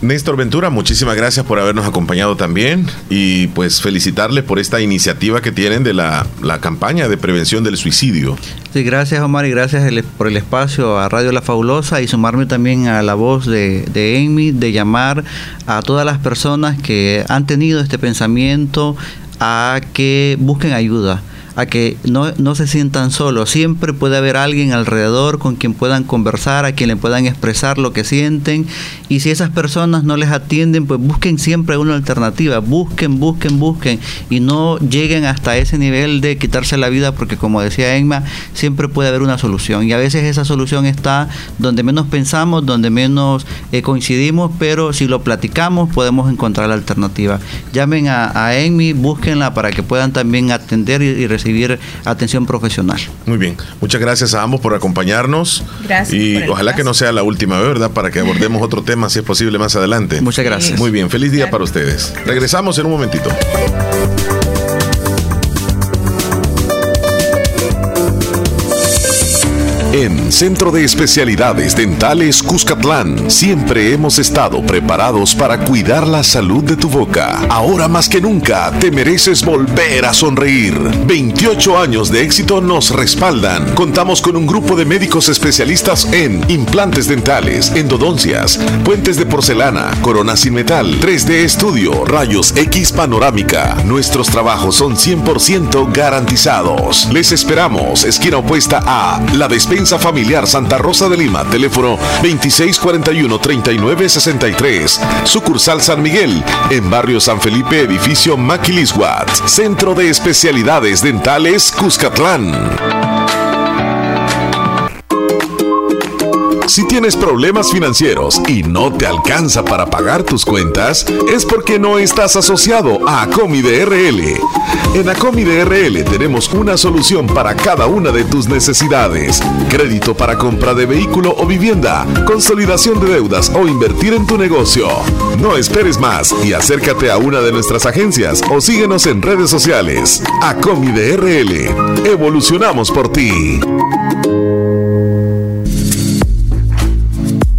Néstor Ventura, muchísimas gracias por habernos acompañado también y pues felicitarles por esta iniciativa que tienen de la, la campaña de prevención del suicidio. Sí, gracias Omar y gracias el- por el espacio a Radio La Fabulosa y sumarme también a la voz de, de Amy de llamar a todas las personas que han tenido este pensamiento a que busquen ayuda a que no, no se sientan solos. Siempre puede haber alguien alrededor con quien puedan conversar, a quien le puedan expresar lo que sienten. Y si esas personas no les atienden, pues busquen siempre una alternativa. Busquen, busquen, busquen. Y no lleguen hasta ese nivel de quitarse la vida, porque como decía Emma, siempre puede haber una solución. Y a veces esa solución está donde menos pensamos, donde menos eh, coincidimos, pero si lo platicamos podemos encontrar la alternativa. Llamen a, a Amy, búsquenla para que puedan también atender y, y recibir atención profesional. Muy bien, muchas gracias a ambos por acompañarnos. Gracias Y ojalá que no sea la última vez, ¿verdad? Para que abordemos otro tema, si es posible, más adelante. Muchas gracias. Muy bien, feliz día para ustedes. Regresamos en un momentito. En Centro de Especialidades Dentales Cuscatlán siempre hemos estado preparados para cuidar la salud de tu boca. Ahora más que nunca te mereces volver a sonreír. 28 años de éxito nos respaldan. Contamos con un grupo de médicos especialistas en implantes dentales, endodoncias, puentes de porcelana, coronas sin metal, 3D estudio, rayos X panorámica. Nuestros trabajos son 100% garantizados. Les esperamos, esquina opuesta a la despensa familiar Santa Rosa de Lima, teléfono 2641-3963. Sucursal San Miguel, en barrio San Felipe, edificio Maquilisguat. Centro de Especialidades Dentales Cuscatlán. Si tienes problemas financieros y no te alcanza para pagar tus cuentas, es porque no estás asociado a Acomi DRL. En Acomi DRL tenemos una solución para cada una de tus necesidades. Crédito para compra de vehículo o vivienda, consolidación de deudas o invertir en tu negocio. No esperes más y acércate a una de nuestras agencias o síguenos en redes sociales. Acomi DRL. Evolucionamos por ti.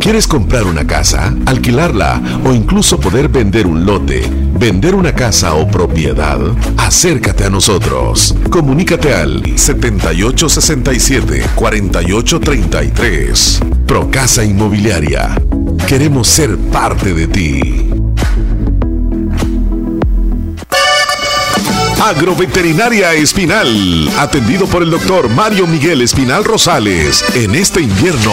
¿Quieres comprar una casa, alquilarla o incluso poder vender un lote, vender una casa o propiedad? Acércate a nosotros. Comunícate al 7867-4833. Procasa Inmobiliaria. Queremos ser parte de ti. Agroveterinaria Espinal, atendido por el doctor Mario Miguel Espinal Rosales. En este invierno,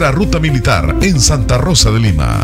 Ruta Militar en Santa Rosa de Lima.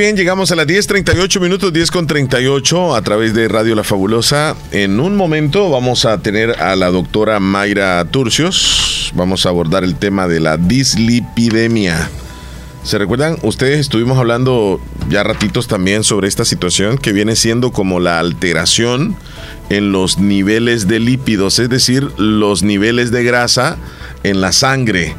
Bien, llegamos a las 10.38 minutos, 10 con 38 a través de Radio La Fabulosa. En un momento vamos a tener a la doctora Mayra Turcios. Vamos a abordar el tema de la dislipidemia. ¿Se recuerdan? Ustedes estuvimos hablando ya ratitos también sobre esta situación que viene siendo como la alteración en los niveles de lípidos, es decir, los niveles de grasa en la sangre.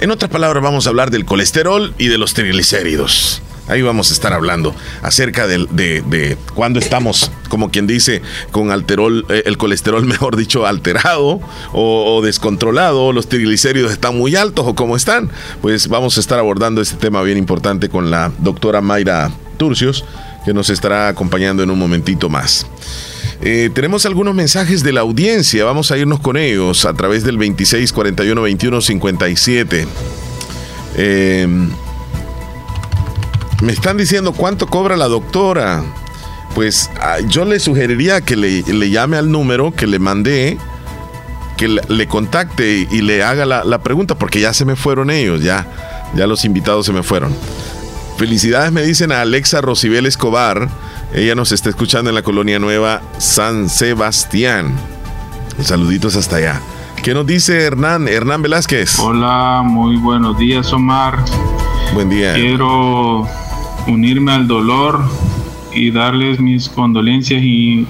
En otras palabras, vamos a hablar del colesterol y de los triglicéridos. Ahí vamos a estar hablando acerca de, de, cuando estamos, como quien dice, con alterol, eh, el colesterol, mejor dicho, alterado o, descontrolado, los triglicéridos están muy altos o cómo están. Pues vamos a estar abordando este tema bien importante con la doctora Mayra Turcios, que nos estará acompañando en un momentito más. Eh, tenemos algunos mensajes de la audiencia, vamos a irnos con ellos a través del 26 41 21 57. Eh, me están diciendo cuánto cobra la doctora. Pues ah, yo le sugeriría que le, le, llame al número que le mandé, que le, le contacte y le haga la, la, pregunta, porque ya se me fueron ellos, ya. Ya los invitados se me fueron. Felicidades me dicen a Alexa Rosibel Escobar. Ella nos está escuchando en la colonia nueva San Sebastián. Saluditos hasta allá. ¿Qué nos dice Hernán? Hernán Velázquez. Hola, muy buenos días, Omar. Buen día. Quiero unirme al dolor y darles mis condolencias y,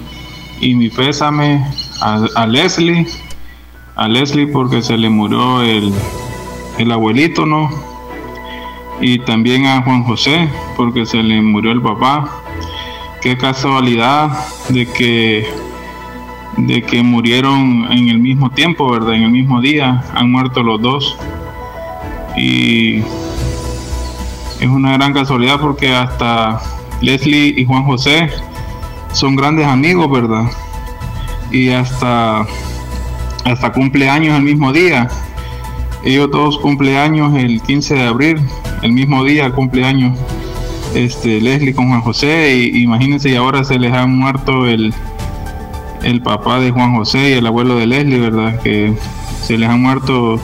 mi pésame a, Leslie. A Leslie porque se le murió el, el abuelito, ¿no? Y también a Juan José porque se le murió el papá. Qué casualidad de que de que murieron en el mismo tiempo, ¿verdad? En el mismo día, han muerto los dos. Y es una gran casualidad porque hasta Leslie y Juan José son grandes amigos, ¿verdad? Y hasta, hasta cumpleaños el mismo día. Ellos dos cumpleaños el 15 de abril, el mismo día cumpleaños este, Leslie con Juan José. Y imagínense, y ahora se les ha muerto el, el papá de Juan José y el abuelo de Leslie, ¿verdad? Que se les ha muerto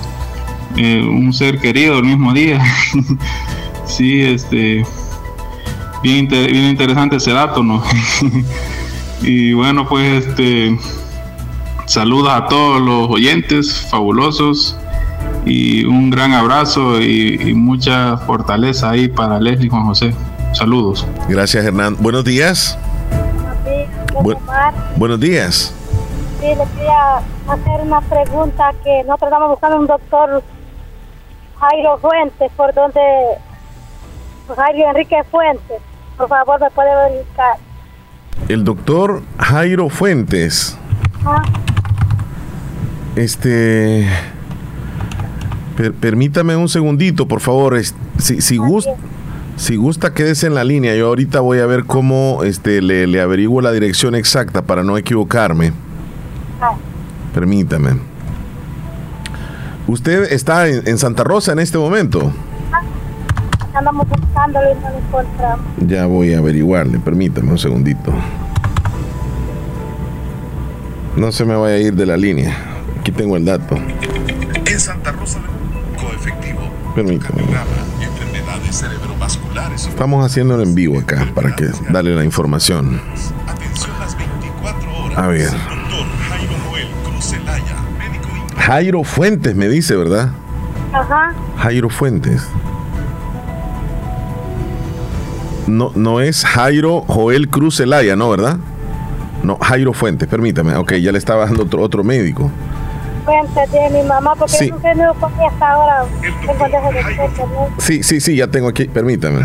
eh, un ser querido el mismo día. sí, este, bien, bien interesante ese dato, ¿no? y bueno, pues este, saludos a todos los oyentes fabulosos y un gran abrazo y, mucha fortaleza ahí para Leslie y Juan José. Saludos. Gracias, Hernán. Buenos días buenos días. Sí, le quería hacer una pregunta que nosotros estamos buscando un doctor Jairo Fuentes, por donde Jairo Enrique Fuentes. Por favor, me puede verificar. El doctor Jairo Fuentes. Ah. Este. permítame un segundito, por favor. Si, si gusta. Si gusta, quédese en la línea. Yo ahorita voy a ver cómo este, le, le averiguo la dirección exacta para no equivocarme. Ah. Permítame. ¿Usted está en, Santa Rosa en este momento? Andamos buscándolo y no lo encontramos. Ya voy a averiguarle. Permítame un segundito. No se me vaya a ir de la línea. Aquí tengo el dato. En Santa Rosa, coefectivo. Permítame. Estamos haciéndolo en vivo acá para que darle la información. A ver. Jairo Fuentes me dice, ¿verdad? Ajá. Jairo Fuentes. No, no es Jairo Joel Cruz Celaya, ¿no, verdad? No, Jairo Fuentes, permítame. Ok, ya le estaba dando otro, otro médico de mi mamá porque sí. no sé hasta ahora. Sí, sí, sí, ya tengo aquí, permítame.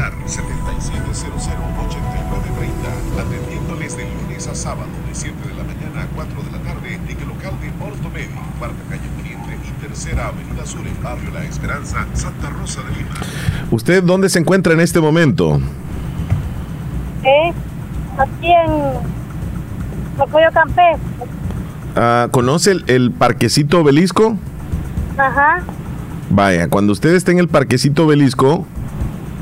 atendiéndoles de lunes a sábado de 7 de la mañana a 4 de la tarde en el local de Ortomedio, cuarta calle Oriente y tercera avenida sur en barrio La Esperanza, Santa Rosa de Lima. ¿Usted dónde se encuentra en este momento? Eh, aquí en Locoyo Campé. Ah, ¿Conoce el, parquecito obelisco? Ajá. Vaya, cuando usted esté en el parquecito obelisco,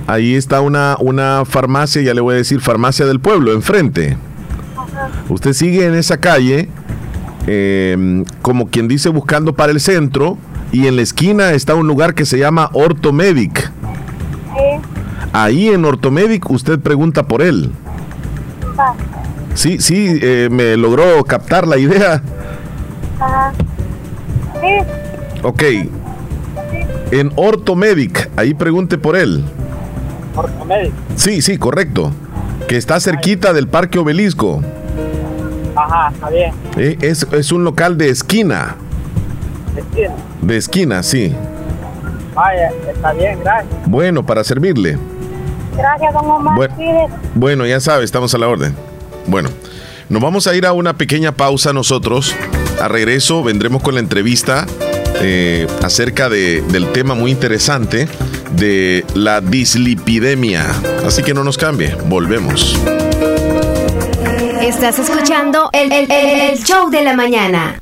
ahí está una, una farmacia, ya le voy a decir farmacia del pueblo, enfrente. Ajá. Usted sigue en esa calle, em, como quien dice, buscando para el centro, y en la esquina está un lugar que se llama Ortomedic. Ahí en Ortomedic usted pregunta por él. Sí, sí, eh, me logró captar la idea. Ajá. Sí. Ok. En Ortomedic, ahí pregunte por él. Ortomedic. Sí, sí, correcto. Que está cerquita del Parque Obelisco. Ajá, está bien. Eh, es, es un local de esquina. De esquina. De esquina, sí. Vaya, está bien, gracias. Bueno, para servirle. Gracias, don Omar. Bueno, bueno, ya sabe, estamos a la orden. Bueno, nos vamos a ir a una pequeña pausa nosotros. A regreso vendremos con la entrevista eh, acerca de, del tema muy interesante de la dislipidemia. Así que no nos cambie, volvemos. Estás escuchando el, el show de la mañana.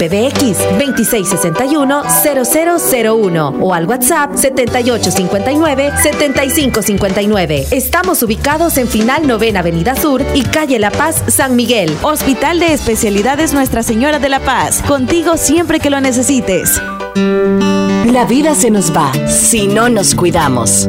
PBX 2661-0001 o al WhatsApp 7859-7559. Estamos ubicados en Final Novena Avenida Sur y Calle La Paz, San Miguel. Hospital de Especialidades Nuestra Señora de la Paz. Contigo siempre que lo necesites. La vida se nos va si no nos cuidamos.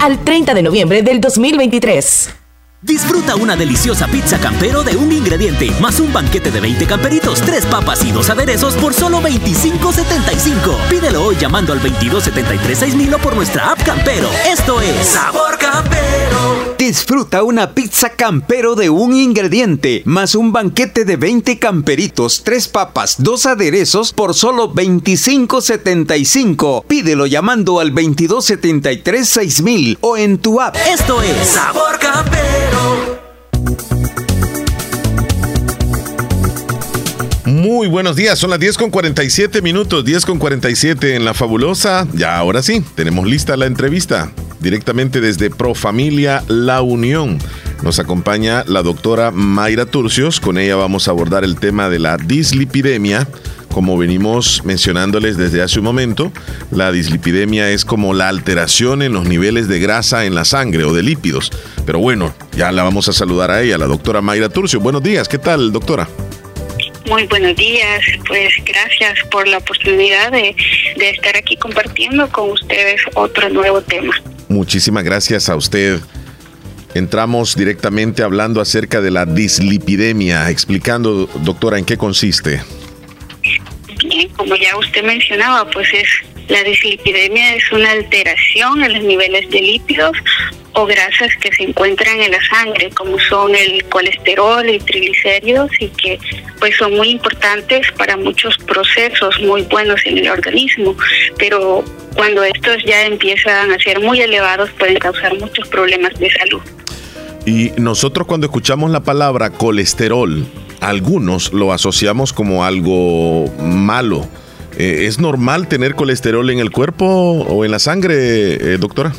al 30 de noviembre del 2023. Disfruta una deliciosa pizza campero de un ingrediente, más un banquete de 20 camperitos, tres papas y dos aderezos por solo 25.75. Pídelo hoy llamando al 2273-6000 o por nuestra app Campero. Esto es Sabor Campero. Disfruta una pizza campero de un ingrediente, más un banquete de 20 camperitos, tres papas, dos aderezos por solo 25.75. Pídelo llamando al 2273-6000 o en tu app. Esto es Sabor Campero. Muy buenos días, son las 10 con 47 minutos, 10 con 47 en la fabulosa. Ya ahora sí, tenemos lista la entrevista directamente desde Profamilia La Unión. Nos acompaña la doctora Mayra Turcios, con ella vamos a abordar el tema de la dislipidemia. Como venimos mencionándoles desde hace un momento, la dislipidemia es como la alteración en los niveles de grasa en la sangre o de lípidos. Pero bueno, ya la vamos a saludar a ella, la doctora Mayra Turcios. Buenos días, ¿qué tal, doctora? Muy buenos días, pues gracias por la oportunidad de, de, estar aquí compartiendo con ustedes otro nuevo tema. Muchísimas gracias a usted. Entramos directamente hablando acerca de la dislipidemia, explicando, doctora, en qué consiste. Bien, como ya usted mencionaba, pues es la dislipidemia es una alteración en los niveles de lípidos o grasas que se encuentran en la sangre, como son el colesterol y triglicéridos, y que pues son muy importantes para muchos procesos muy buenos en el organismo, pero cuando estos ya empiezan a ser muy elevados pueden causar muchos problemas de salud. Y nosotros cuando escuchamos la palabra colesterol, algunos lo asociamos como algo malo. Eh, ¿Es normal tener colesterol en el cuerpo o en la sangre, eh, doctora?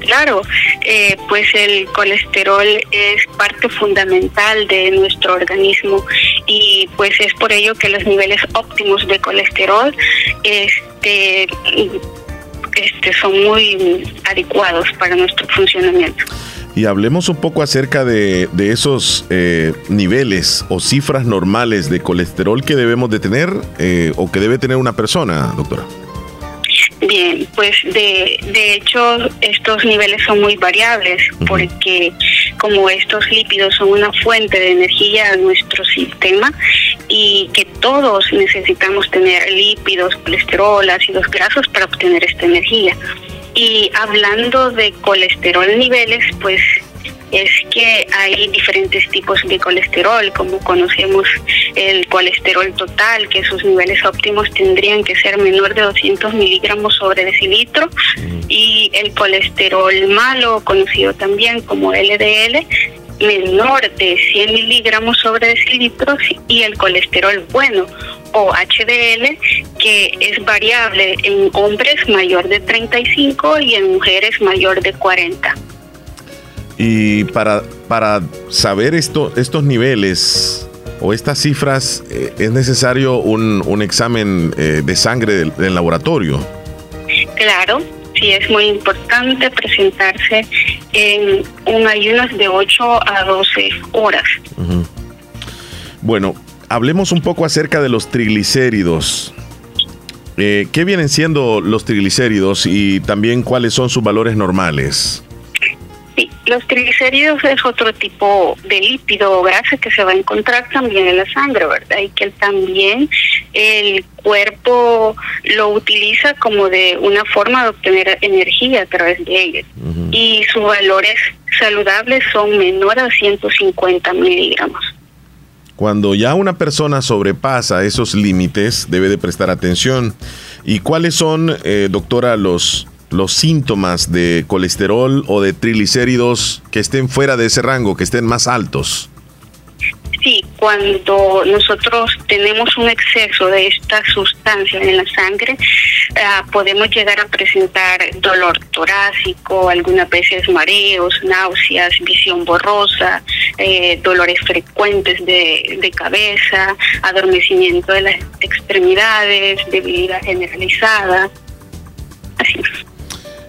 Claro, eh, pues el colesterol es parte fundamental de nuestro organismo y pues es por ello que los niveles óptimos de colesterol este, este son muy adecuados para nuestro funcionamiento. Y hablemos un poco acerca de, de esos eh, niveles o cifras normales de colesterol que debemos de tener eh, o que debe tener una persona, doctora. Bien, pues de, de hecho estos niveles son muy variables porque como estos lípidos son una fuente de energía en nuestro sistema y que todos necesitamos tener lípidos, colesterol, ácidos grasos para obtener esta energía. Y hablando de colesterol niveles, pues es que hay diferentes tipos de colesterol, como conocemos el colesterol total, que sus niveles óptimos tendrían que ser menor de 200 miligramos sobre decilitro, y el colesterol malo, conocido también como LDL, menor de 100 miligramos sobre decilitros y el colesterol bueno o HDL que es variable en hombres mayor de 35 y en mujeres mayor de 40. Y para, para saber esto, estos niveles o estas cifras, eh, es necesario un, un examen eh, de sangre del, del laboratorio. Claro, sí es muy importante presentarse en un ayuno de 8 a 12 horas. Bueno, hablemos un poco acerca de los triglicéridos. Eh, ¿Qué vienen siendo los triglicéridos y también cuáles son sus valores normales? Los triglicéridos es otro tipo de lípido o grasa que se va a encontrar también en la sangre, ¿verdad? Y que también el cuerpo lo utiliza como de una forma de obtener energía a través de ellos. Y sus valores saludables son menores a 150 miligramos. Cuando ya una persona sobrepasa esos límites, debe de prestar atención. ¿Y cuáles son, eh, doctora, los, los síntomas de colesterol o de triglicéridos que estén fuera de ese rango, que estén más altos? Sí, cuando nosotros tenemos un exceso de esta sustancia en la sangre, ah, podemos llegar a presentar dolor torácico, algunas veces mareos, náuseas, visión borrosa, eh, dolores frecuentes de, de cabeza, adormecimiento de las extremidades, debilidad generalizada. Así.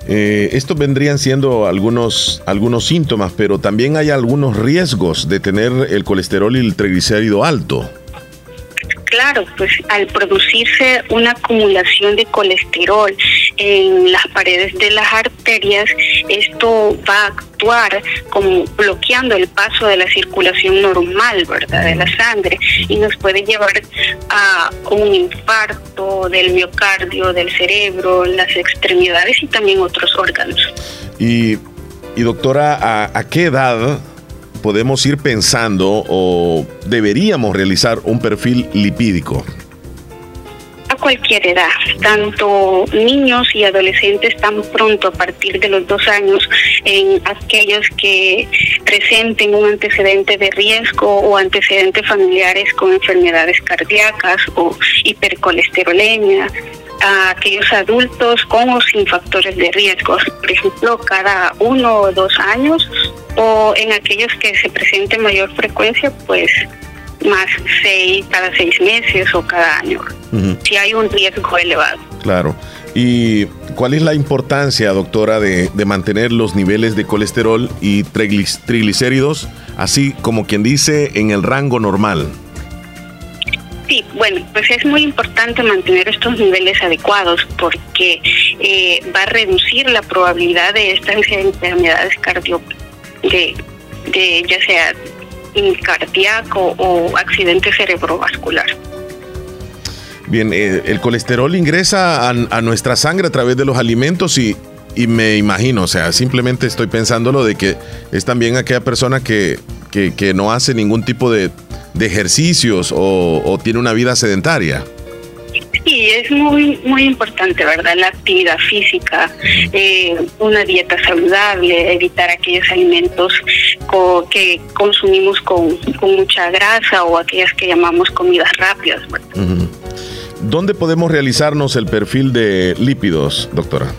Eh, estos vendrían siendo algunos, algunos síntomas, pero también hay algunos riesgos de tener el colesterol y el triglicérido alto. Claro, pues al producirse una acumulación de colesterol en las paredes de las arterias, esto va a actuar como bloqueando el paso de la circulación normal, ¿verdad?, de la sangre y nos puede llevar a un infarto del miocardio, del cerebro, las extremidades y también otros órganos. Y, doctora, ¿a, a qué edad podemos ir pensando o deberíamos realizar un perfil lipídico? a cualquier edad, tanto niños y adolescentes tan pronto a partir de los dos años, en aquellos que presenten un antecedente de riesgo o antecedentes familiares con enfermedades cardíacas o hipercolesterolemia, a aquellos adultos con o sin factores de riesgo, por ejemplo, cada uno o dos años, o en aquellos que se presente mayor frecuencia, pues más seis, cada seis meses o cada año, si hay un riesgo elevado. Claro. ¿Y cuál es la importancia, doctora, de, de mantener los niveles de colesterol y triglic- triglicéridos, así como quien dice, en el rango normal? Sí, bueno, pues es muy importante mantener estos niveles adecuados porque eh, va a reducir la probabilidad de estas enfermedades cardio, de, de ya sea cardíaco o accidente cerebrovascular. Bien, eh, el colesterol ingresa a nuestra sangre a través de los alimentos y, y me imagino, o sea, simplemente estoy pensándolo de que es también aquella persona que, que, que no hace ningún tipo de, de ejercicios o, o tiene una vida sedentaria. Sí, es muy muy importante, ¿verdad? La actividad física, eh, una dieta saludable, evitar aquellos alimentos co- que consumimos con, con mucha grasa o aquellas que llamamos comidas rápidas. ¿Dónde podemos realizarnos el perfil de lípidos, doctora?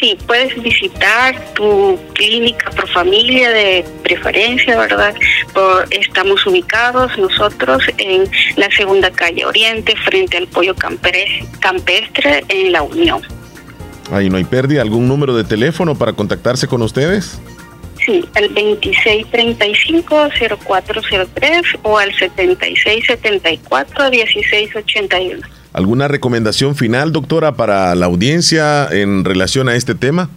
Sí, puedes visitar tu clínica por familia de preferencia, ¿verdad? Por- estamos ubicados nosotros en la segunda calle Oriente, frente al pollo campere- campestre en La Unión. Ahí no hay pérdida. ¿Algún número de teléfono para contactarse con ustedes? Sí, al 2635-0403 o al 7674-1681. ¿Alguna recomendación final, doctora, para la audiencia en relación a este tema?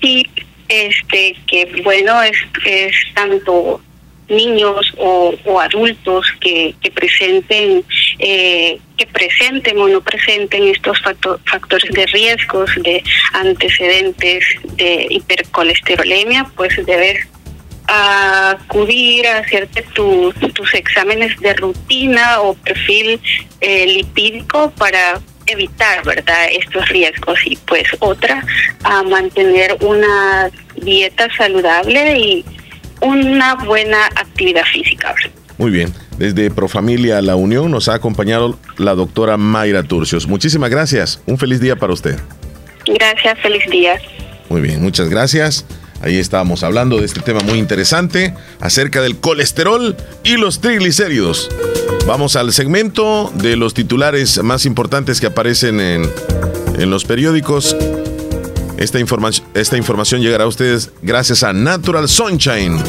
Sí, este, que bueno, es, es tanto niños o, adultos que, presenten eh, que presenten o no presenten estos factores de riesgos de antecedentes de hipercolesterolemia pues debes acudir a hacerte tus, tus exámenes de rutina o perfil eh, lipídico para evitar verdad estos riesgos y pues otra a mantener una dieta saludable y una buena actividad física. Muy bien. Desde Profamilia La Unión nos ha acompañado la doctora Mayra Turcios. Muchísimas gracias. Un feliz día para usted. Gracias, feliz día. Muy bien, muchas gracias. Ahí estábamos hablando de este tema muy interesante acerca del colesterol y los triglicéridos. Vamos al segmento de los titulares más importantes que aparecen en, en los periódicos. Esta, esta información llegará a ustedes gracias a Natural Sunshine.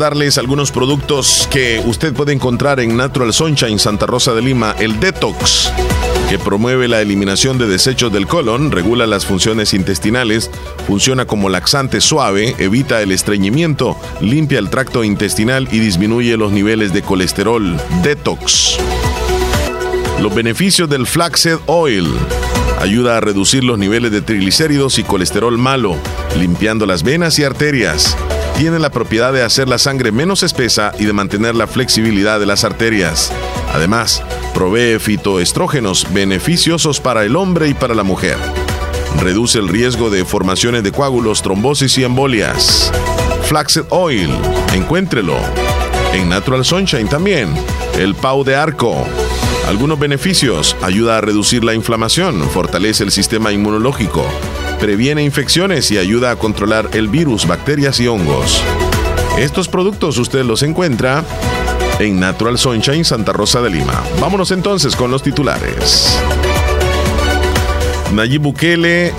Recordarles algunos productos que usted puede encontrar en Natural Sunshine Santa Rosa de Lima, el Detox que promueve la eliminación de desechos del colon, regula las funciones intestinales, funciona como laxante suave, evita el estreñimiento, limpia el tracto intestinal y disminuye los niveles de colesterol. Detox. Los beneficios del flaxseed oil. Ayuda a reducir los niveles de triglicéridos y colesterol malo, limpiando las venas y arterias tiene la propiedad de hacer la sangre menos espesa y de mantener la flexibilidad de las arterias. Además, provee fitoestrógenos beneficiosos para el hombre y para la mujer. Reduce el riesgo de formaciones de coágulos, trombosis y embolias. Flaxseed Oil, encuéntrelo. En Natural Sunshine también. El Pau de Arco. Algunos beneficios. Ayuda a reducir la inflamación, fortalece el sistema inmunológico, previene infecciones y ayuda a controlar el virus, bacterias y hongos. Estos productos usted los encuentra en Natural Sunshine Santa Rosa de Lima. Vámonos entonces con los titulares. Nayib Bukele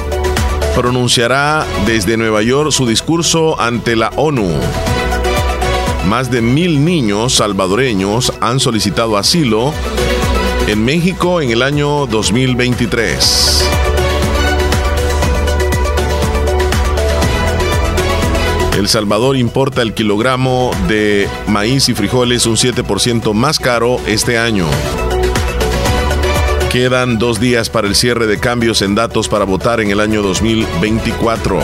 pronunciará desde Nueva York su discurso ante la ONU. Más de mil niños salvadoreños han solicitado asilo en México en el año 2023. El Salvador importa el kilogramo de maíz y frijoles un 7% más caro este año. Quedan dos días para el cierre de cambios en datos para votar en el año 2024.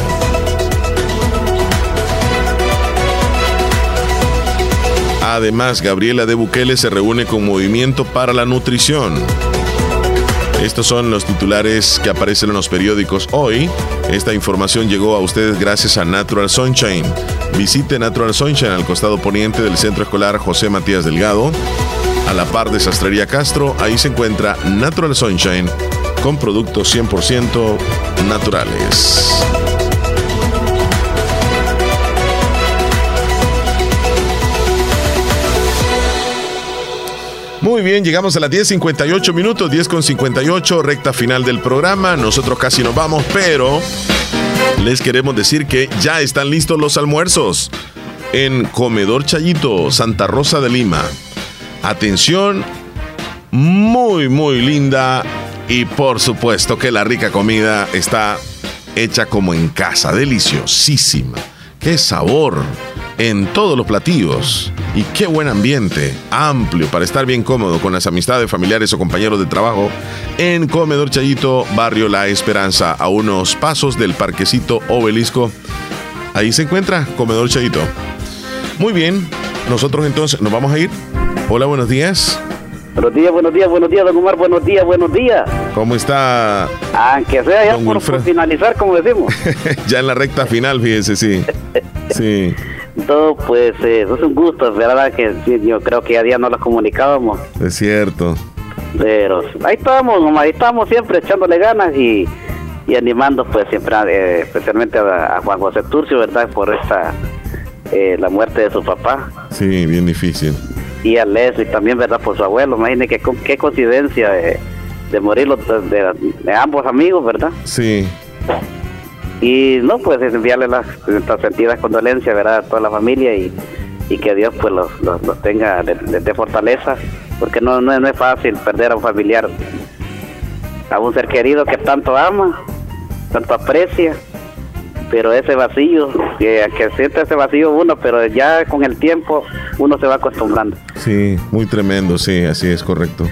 Además, Gabriela de Bukele se reúne con Movimiento para la Nutrición. Estos son los titulares que aparecen en los periódicos hoy. Esta información llegó a ustedes gracias a Natural Sunshine. Visite Natural Sunshine al costado poniente del Centro Escolar José Matías Delgado. A la par de Sastrería Castro, ahí se encuentra Natural Sunshine con productos 100% naturales. Muy bien, llegamos a las 10.58 minutos, 10 con 58, recta final del programa. Nosotros casi nos vamos, pero les queremos decir que ya están listos los almuerzos en Comedor Chayito, Santa Rosa de Lima. Atención, muy, muy linda y por supuesto que la rica comida está hecha como en casa, deliciosísima. ¡Qué sabor! En todos los platillos. Y qué buen ambiente, amplio para estar bien cómodo con las amistades, familiares o compañeros de trabajo en Comedor Chayito, Barrio La Esperanza, a unos pasos del Parquecito Obelisco. Ahí se encuentra Comedor Chayito. Muy bien, nosotros entonces nos vamos a ir. Hola, buenos días. Buenos días, buenos días, buenos días, don Omar, buenos días, buenos días. ¿Cómo está? Aunque sea ya por, por, finalizar, como decimos. ya en la recta final, fíjese, sí. Sí todo, pues eh, es un gusto, verdad que yo creo que a día no lo comunicábamos. Es cierto. Pero ahí estamos, ahí estamos siempre echándole ganas y, animando pues siempre, eh, especialmente a, Juan José Turcio, ¿verdad? Por esta, eh, la muerte de su papá. Sí, bien difícil. Y a Leslie también, ¿verdad? Por su abuelo, imagínate que, qué coincidencia de morir de, de ambos amigos, ¿verdad? Sí. Y no, pues enviarle las, sentidas condolencias ¿verdad? a toda la familia y, que Dios pues los, los, tenga, de dé fortaleza porque no, no, no es fácil perder a un familiar, a un ser querido que tanto ama, tanto aprecia, pero ese vacío, que, que siente ese vacío uno, pero ya con el tiempo uno se va acostumbrando. Sí, muy tremendo, sí, así es correcto.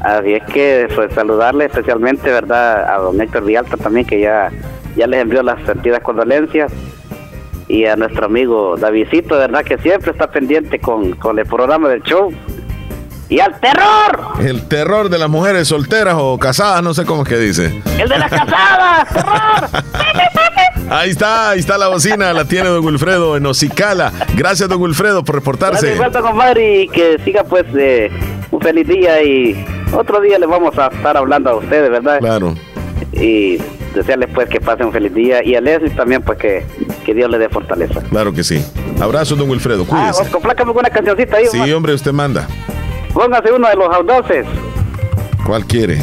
Así es que pues, saludarle especialmente, ¿verdad? A don Héctor Vialta también, que ya, ya les envió las sentidas condolencias. Y a nuestro amigo Davidito, ¿verdad? Que siempre está pendiente con, con el programa del show. ¡Y al terror! El terror de las mujeres solteras o casadas, no sé cómo es que dice. ¡El de las casadas! ¡Terror! Ahí está, ahí está la bocina, la tiene don Wilfredo en Ocicala. Gracias, don Wilfredo, por reportarse. Gracias, compadre, y que siga pues eh, un feliz día y otro día les vamos a estar hablando a ustedes, ¿verdad? Claro. Y desearles pues que pasen un feliz día y a Leslie también pues que, que Dios le dé fortaleza. Claro que sí. Abrazo, don Wilfredo, Ah, cuídese. os complácame con una cancioncita ahí. Sí, hombre, usted manda. Póngase uno de los audaces. ¿Cuál quiere?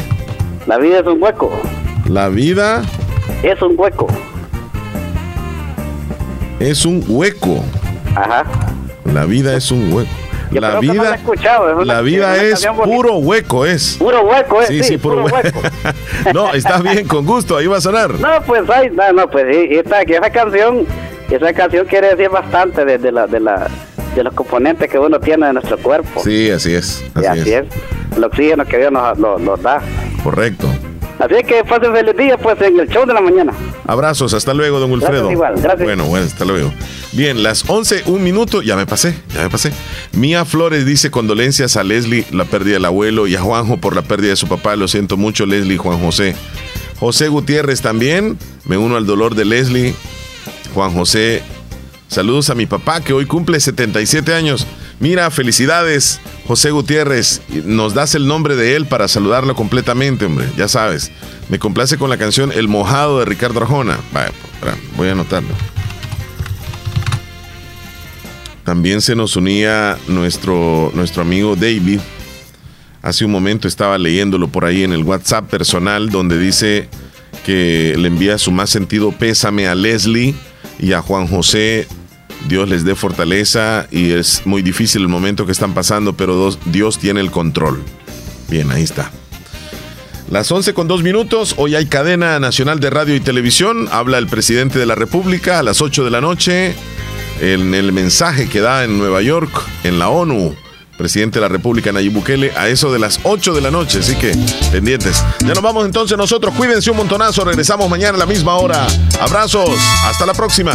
La vida es un hueco. La vida Es un hueco. es un hueco. Ajá. La vida es un hueco. La no vida, es la vida es puro hueco, es. Puro hueco, eh. Sí, sí, puro, hueco. no, está bien, con gusto, ahí va a sonar. No, pues, ay, no, no, pues, esta, esa canción, esa canción quiere decir bastante de, de la, de la, de los componentes que uno tiene de nuestro cuerpo. Sí, así es. Así, así es. es. El oxígeno que Dios nos, nos- nos da. Correcto. Así es que pasen feliz día, pues, en el show de la mañana. Abrazos, hasta luego, don Wilfredo. Gracias, igual, gracias. Bueno, bueno, hasta luego. Bien, las 11, un minuto, ya me pasé, ya me pasé. Mía Flores dice condolencias a Leslie, la pérdida del abuelo, y a Juanjo por la pérdida de su papá. Lo siento mucho, Leslie y Juan José. José Gutiérrez también, me uno al dolor de Leslie. Juan José, saludos a mi papá que hoy cumple 77 años. Mira, felicidades, José Gutiérrez. Nos das el nombre de él para saludarlo completamente, hombre. Ya sabes. Me complace con la canción El Mojado de Ricardo Arjona. Espera, voy a anotarlo. También se nos unía nuestro, nuestro amigo David. Hace un momento estaba leyéndolo por ahí en el WhatsApp personal donde dice que le envía su más sentido pésame a Leslie y a Juan José. Dios les dé fortaleza y es muy difícil el momento que están pasando, pero Dios tiene el control. Bien, ahí está. Las 11 con 2 minutos, hoy hay cadena nacional de radio y televisión, habla el presidente de la República a las 8 de la noche en el mensaje que da en Nueva York, en la ONU, presidente de la República Nayib Bukele, a eso de las 8 de la noche, así que pendientes. Ya nos vamos entonces nosotros, cuídense un montonazo, regresamos mañana a la misma hora. Abrazos, hasta la próxima.